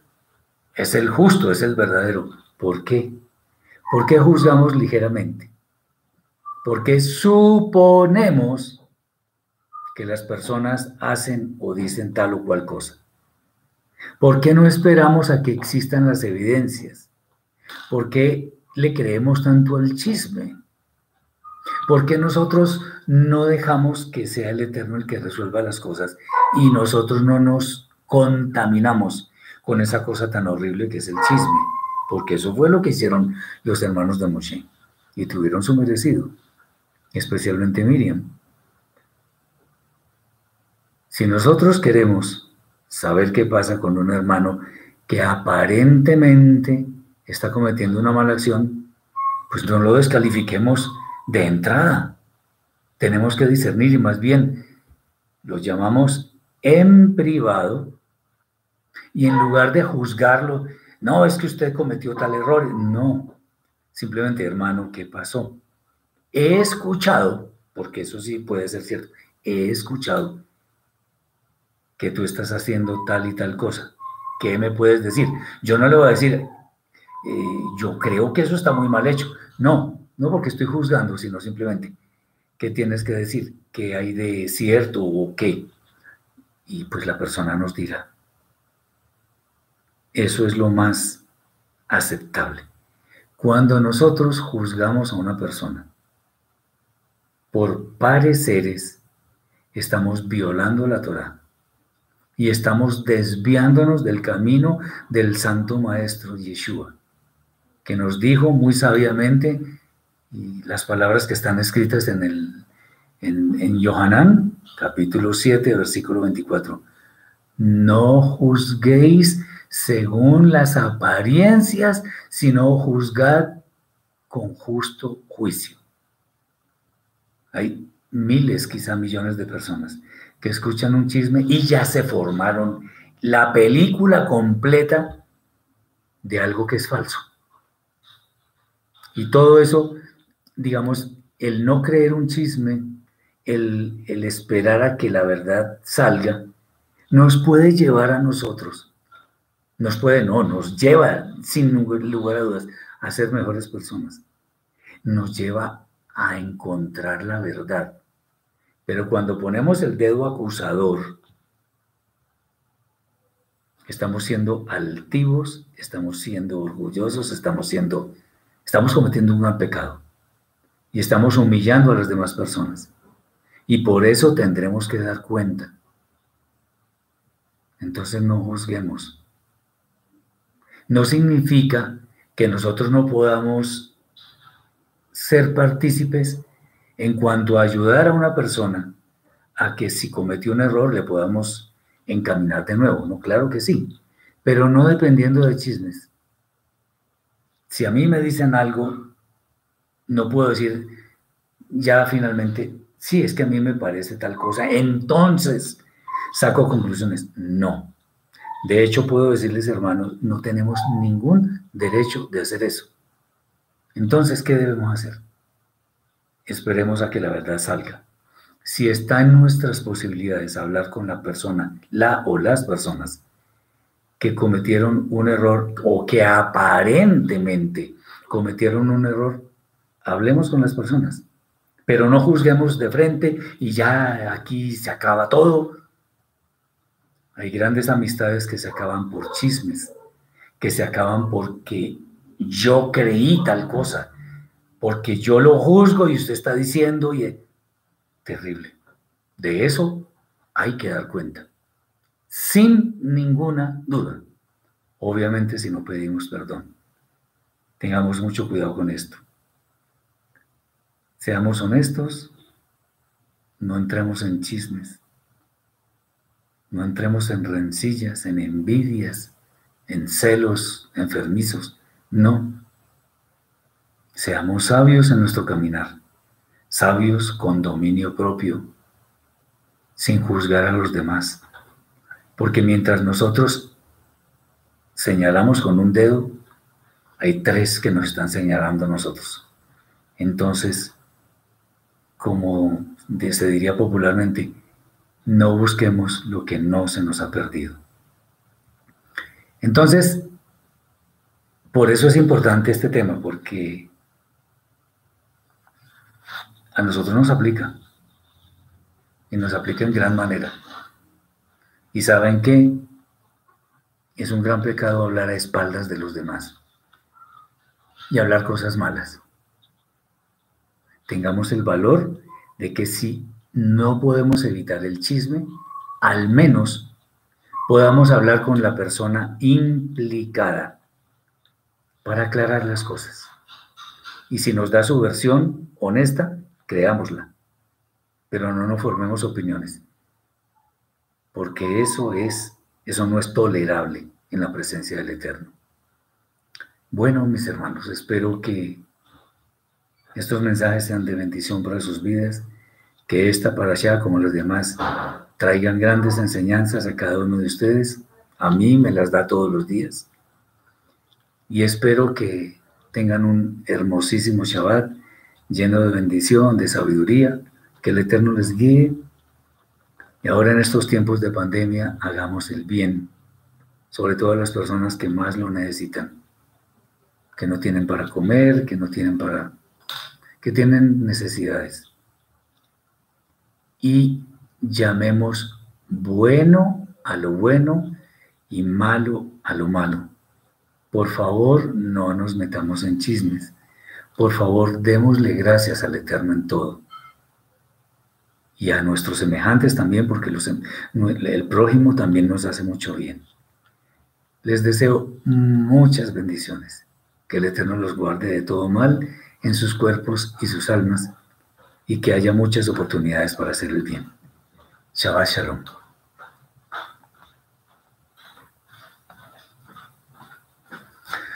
es el justo, es el verdadero. ¿Por qué? ¿Por qué juzgamos ligeramente? Porque suponemos que las personas hacen o dicen tal o cual cosa. ¿Por qué no esperamos a que existan las evidencias? ¿Por qué le creemos tanto al chisme? ¿Por qué nosotros no dejamos que sea el Eterno el que resuelva las cosas y nosotros no nos contaminamos con esa cosa tan horrible que es el chisme, porque eso fue lo que hicieron los hermanos de Moshe y tuvieron su merecido, especialmente Miriam. Si nosotros queremos saber qué pasa con un hermano que aparentemente está cometiendo una mala acción, pues no lo descalifiquemos de entrada. Tenemos que discernir y más bien los llamamos en privado Y en lugar de juzgarlo, no, es que usted cometió tal error. No, simplemente, hermano, ¿qué pasó? He escuchado, porque eso sí puede ser cierto, he escuchado que tú estás haciendo tal y tal cosa. ¿Qué me puedes decir? Yo no le voy a decir, eh, yo creo que eso está muy mal hecho. No, no porque estoy juzgando, sino simplemente, ¿qué tienes que decir? ¿Qué hay de cierto o qué? Y pues la persona nos dirá. Eso es lo más aceptable. Cuando nosotros juzgamos a una persona por pareceres, estamos violando la Torah y estamos desviándonos del camino del Santo Maestro Yeshua, que nos dijo muy sabiamente, y las palabras que están escritas en, el, en, en Yohanan, capítulo 7, versículo 24, no juzguéis según las apariencias, sino juzgad con justo juicio. Hay miles, quizá millones de personas que escuchan un chisme y ya se formaron la película completa de algo que es falso. Y todo eso, digamos, el no creer un chisme, el, esperar a que la verdad salga, nos puede llevar a nosotros, nos puede, no, nos lleva, sin lugar a dudas, a ser mejores personas. Nos lleva a encontrar la verdad pero cuando ponemos el dedo acusador, estamos siendo altivos, estamos siendo orgullosos, estamos siendo, estamos cometiendo un gran pecado y estamos humillando a las demás personas. Y por eso tendremos que dar cuenta. Entonces no juzguemos. No significa que nosotros no podamos ser partícipes en cuanto a ayudar a una persona a que si cometió un error le podamos encaminar de nuevo, ¿no? Claro que sí, pero no dependiendo de chismes. Si a mí me dicen algo, no puedo decir ya finalmente, sí, es que a mí me parece tal cosa, entonces saco conclusiones. No. De hecho, puedo decirles, hermanos, no tenemos ningún derecho de hacer eso. Entonces, ¿qué debemos hacer? esperemos a que la verdad salga. Si está en nuestras posibilidades hablar con la persona, la o las personas que cometieron un error o que aparentemente cometieron un error, hablemos con las personas, pero no juzguemos de frente y ya aquí se acaba todo. Hay grandes amistades que se acaban por chismes, que se acaban porque yo creí tal cosa porque yo lo juzgo y usted está diciendo y terrible. De eso hay que dar cuenta, sin ninguna duda. Obviamente si no pedimos perdón. Tengamos mucho cuidado con esto. Seamos honestos, no entremos en chismes, no entremos en rencillas, en envidias, en celos enfermizos. No, Seamos sabios en nuestro caminar, sabios con dominio propio, sin juzgar a los demás. Porque mientras nosotros señalamos con un dedo, hay tres que nos están señalando a nosotros. Entonces, como se diría popularmente, no busquemos lo que no se nos ha perdido. Entonces, por eso es importante este tema, porque a nosotros nos aplica. Y nos aplica en gran manera. Y saben que es un gran pecado hablar a espaldas de los demás y hablar cosas malas. Tengamos el valor de que si no podemos evitar el chisme, al menos podamos hablar con la persona implicada para aclarar las cosas. Y si nos da su versión honesta, creámosla, pero no nos formemos opiniones, porque eso es, eso no es tolerable en la presencia del Eterno. Bueno, mis hermanos, espero que estos mensajes sean de bendición para sus vidas, que esta para allá, como los demás, traigan grandes enseñanzas a cada uno de ustedes A mí me las da todos los días. Y espero que tengan un hermosísimo Shabbat lleno de bendición, de sabiduría, que el Eterno les guíe. Y ahora en estos tiempos de pandemia hagamos el bien, sobre todo a las personas que más lo necesitan, que no tienen para comer, que no tienen para, que tienen necesidades. Y llamemos bueno a lo bueno y malo a lo malo. Por favor, no nos metamos en chismes. Por favor, démosle gracias al Eterno en todo. Y a nuestros semejantes también, porque el prójimo también nos hace mucho bien. Les deseo muchas bendiciones. Que el Eterno los guarde de todo mal en sus cuerpos y sus almas y que haya muchas oportunidades para hacer el bien. Shabbat Shalom.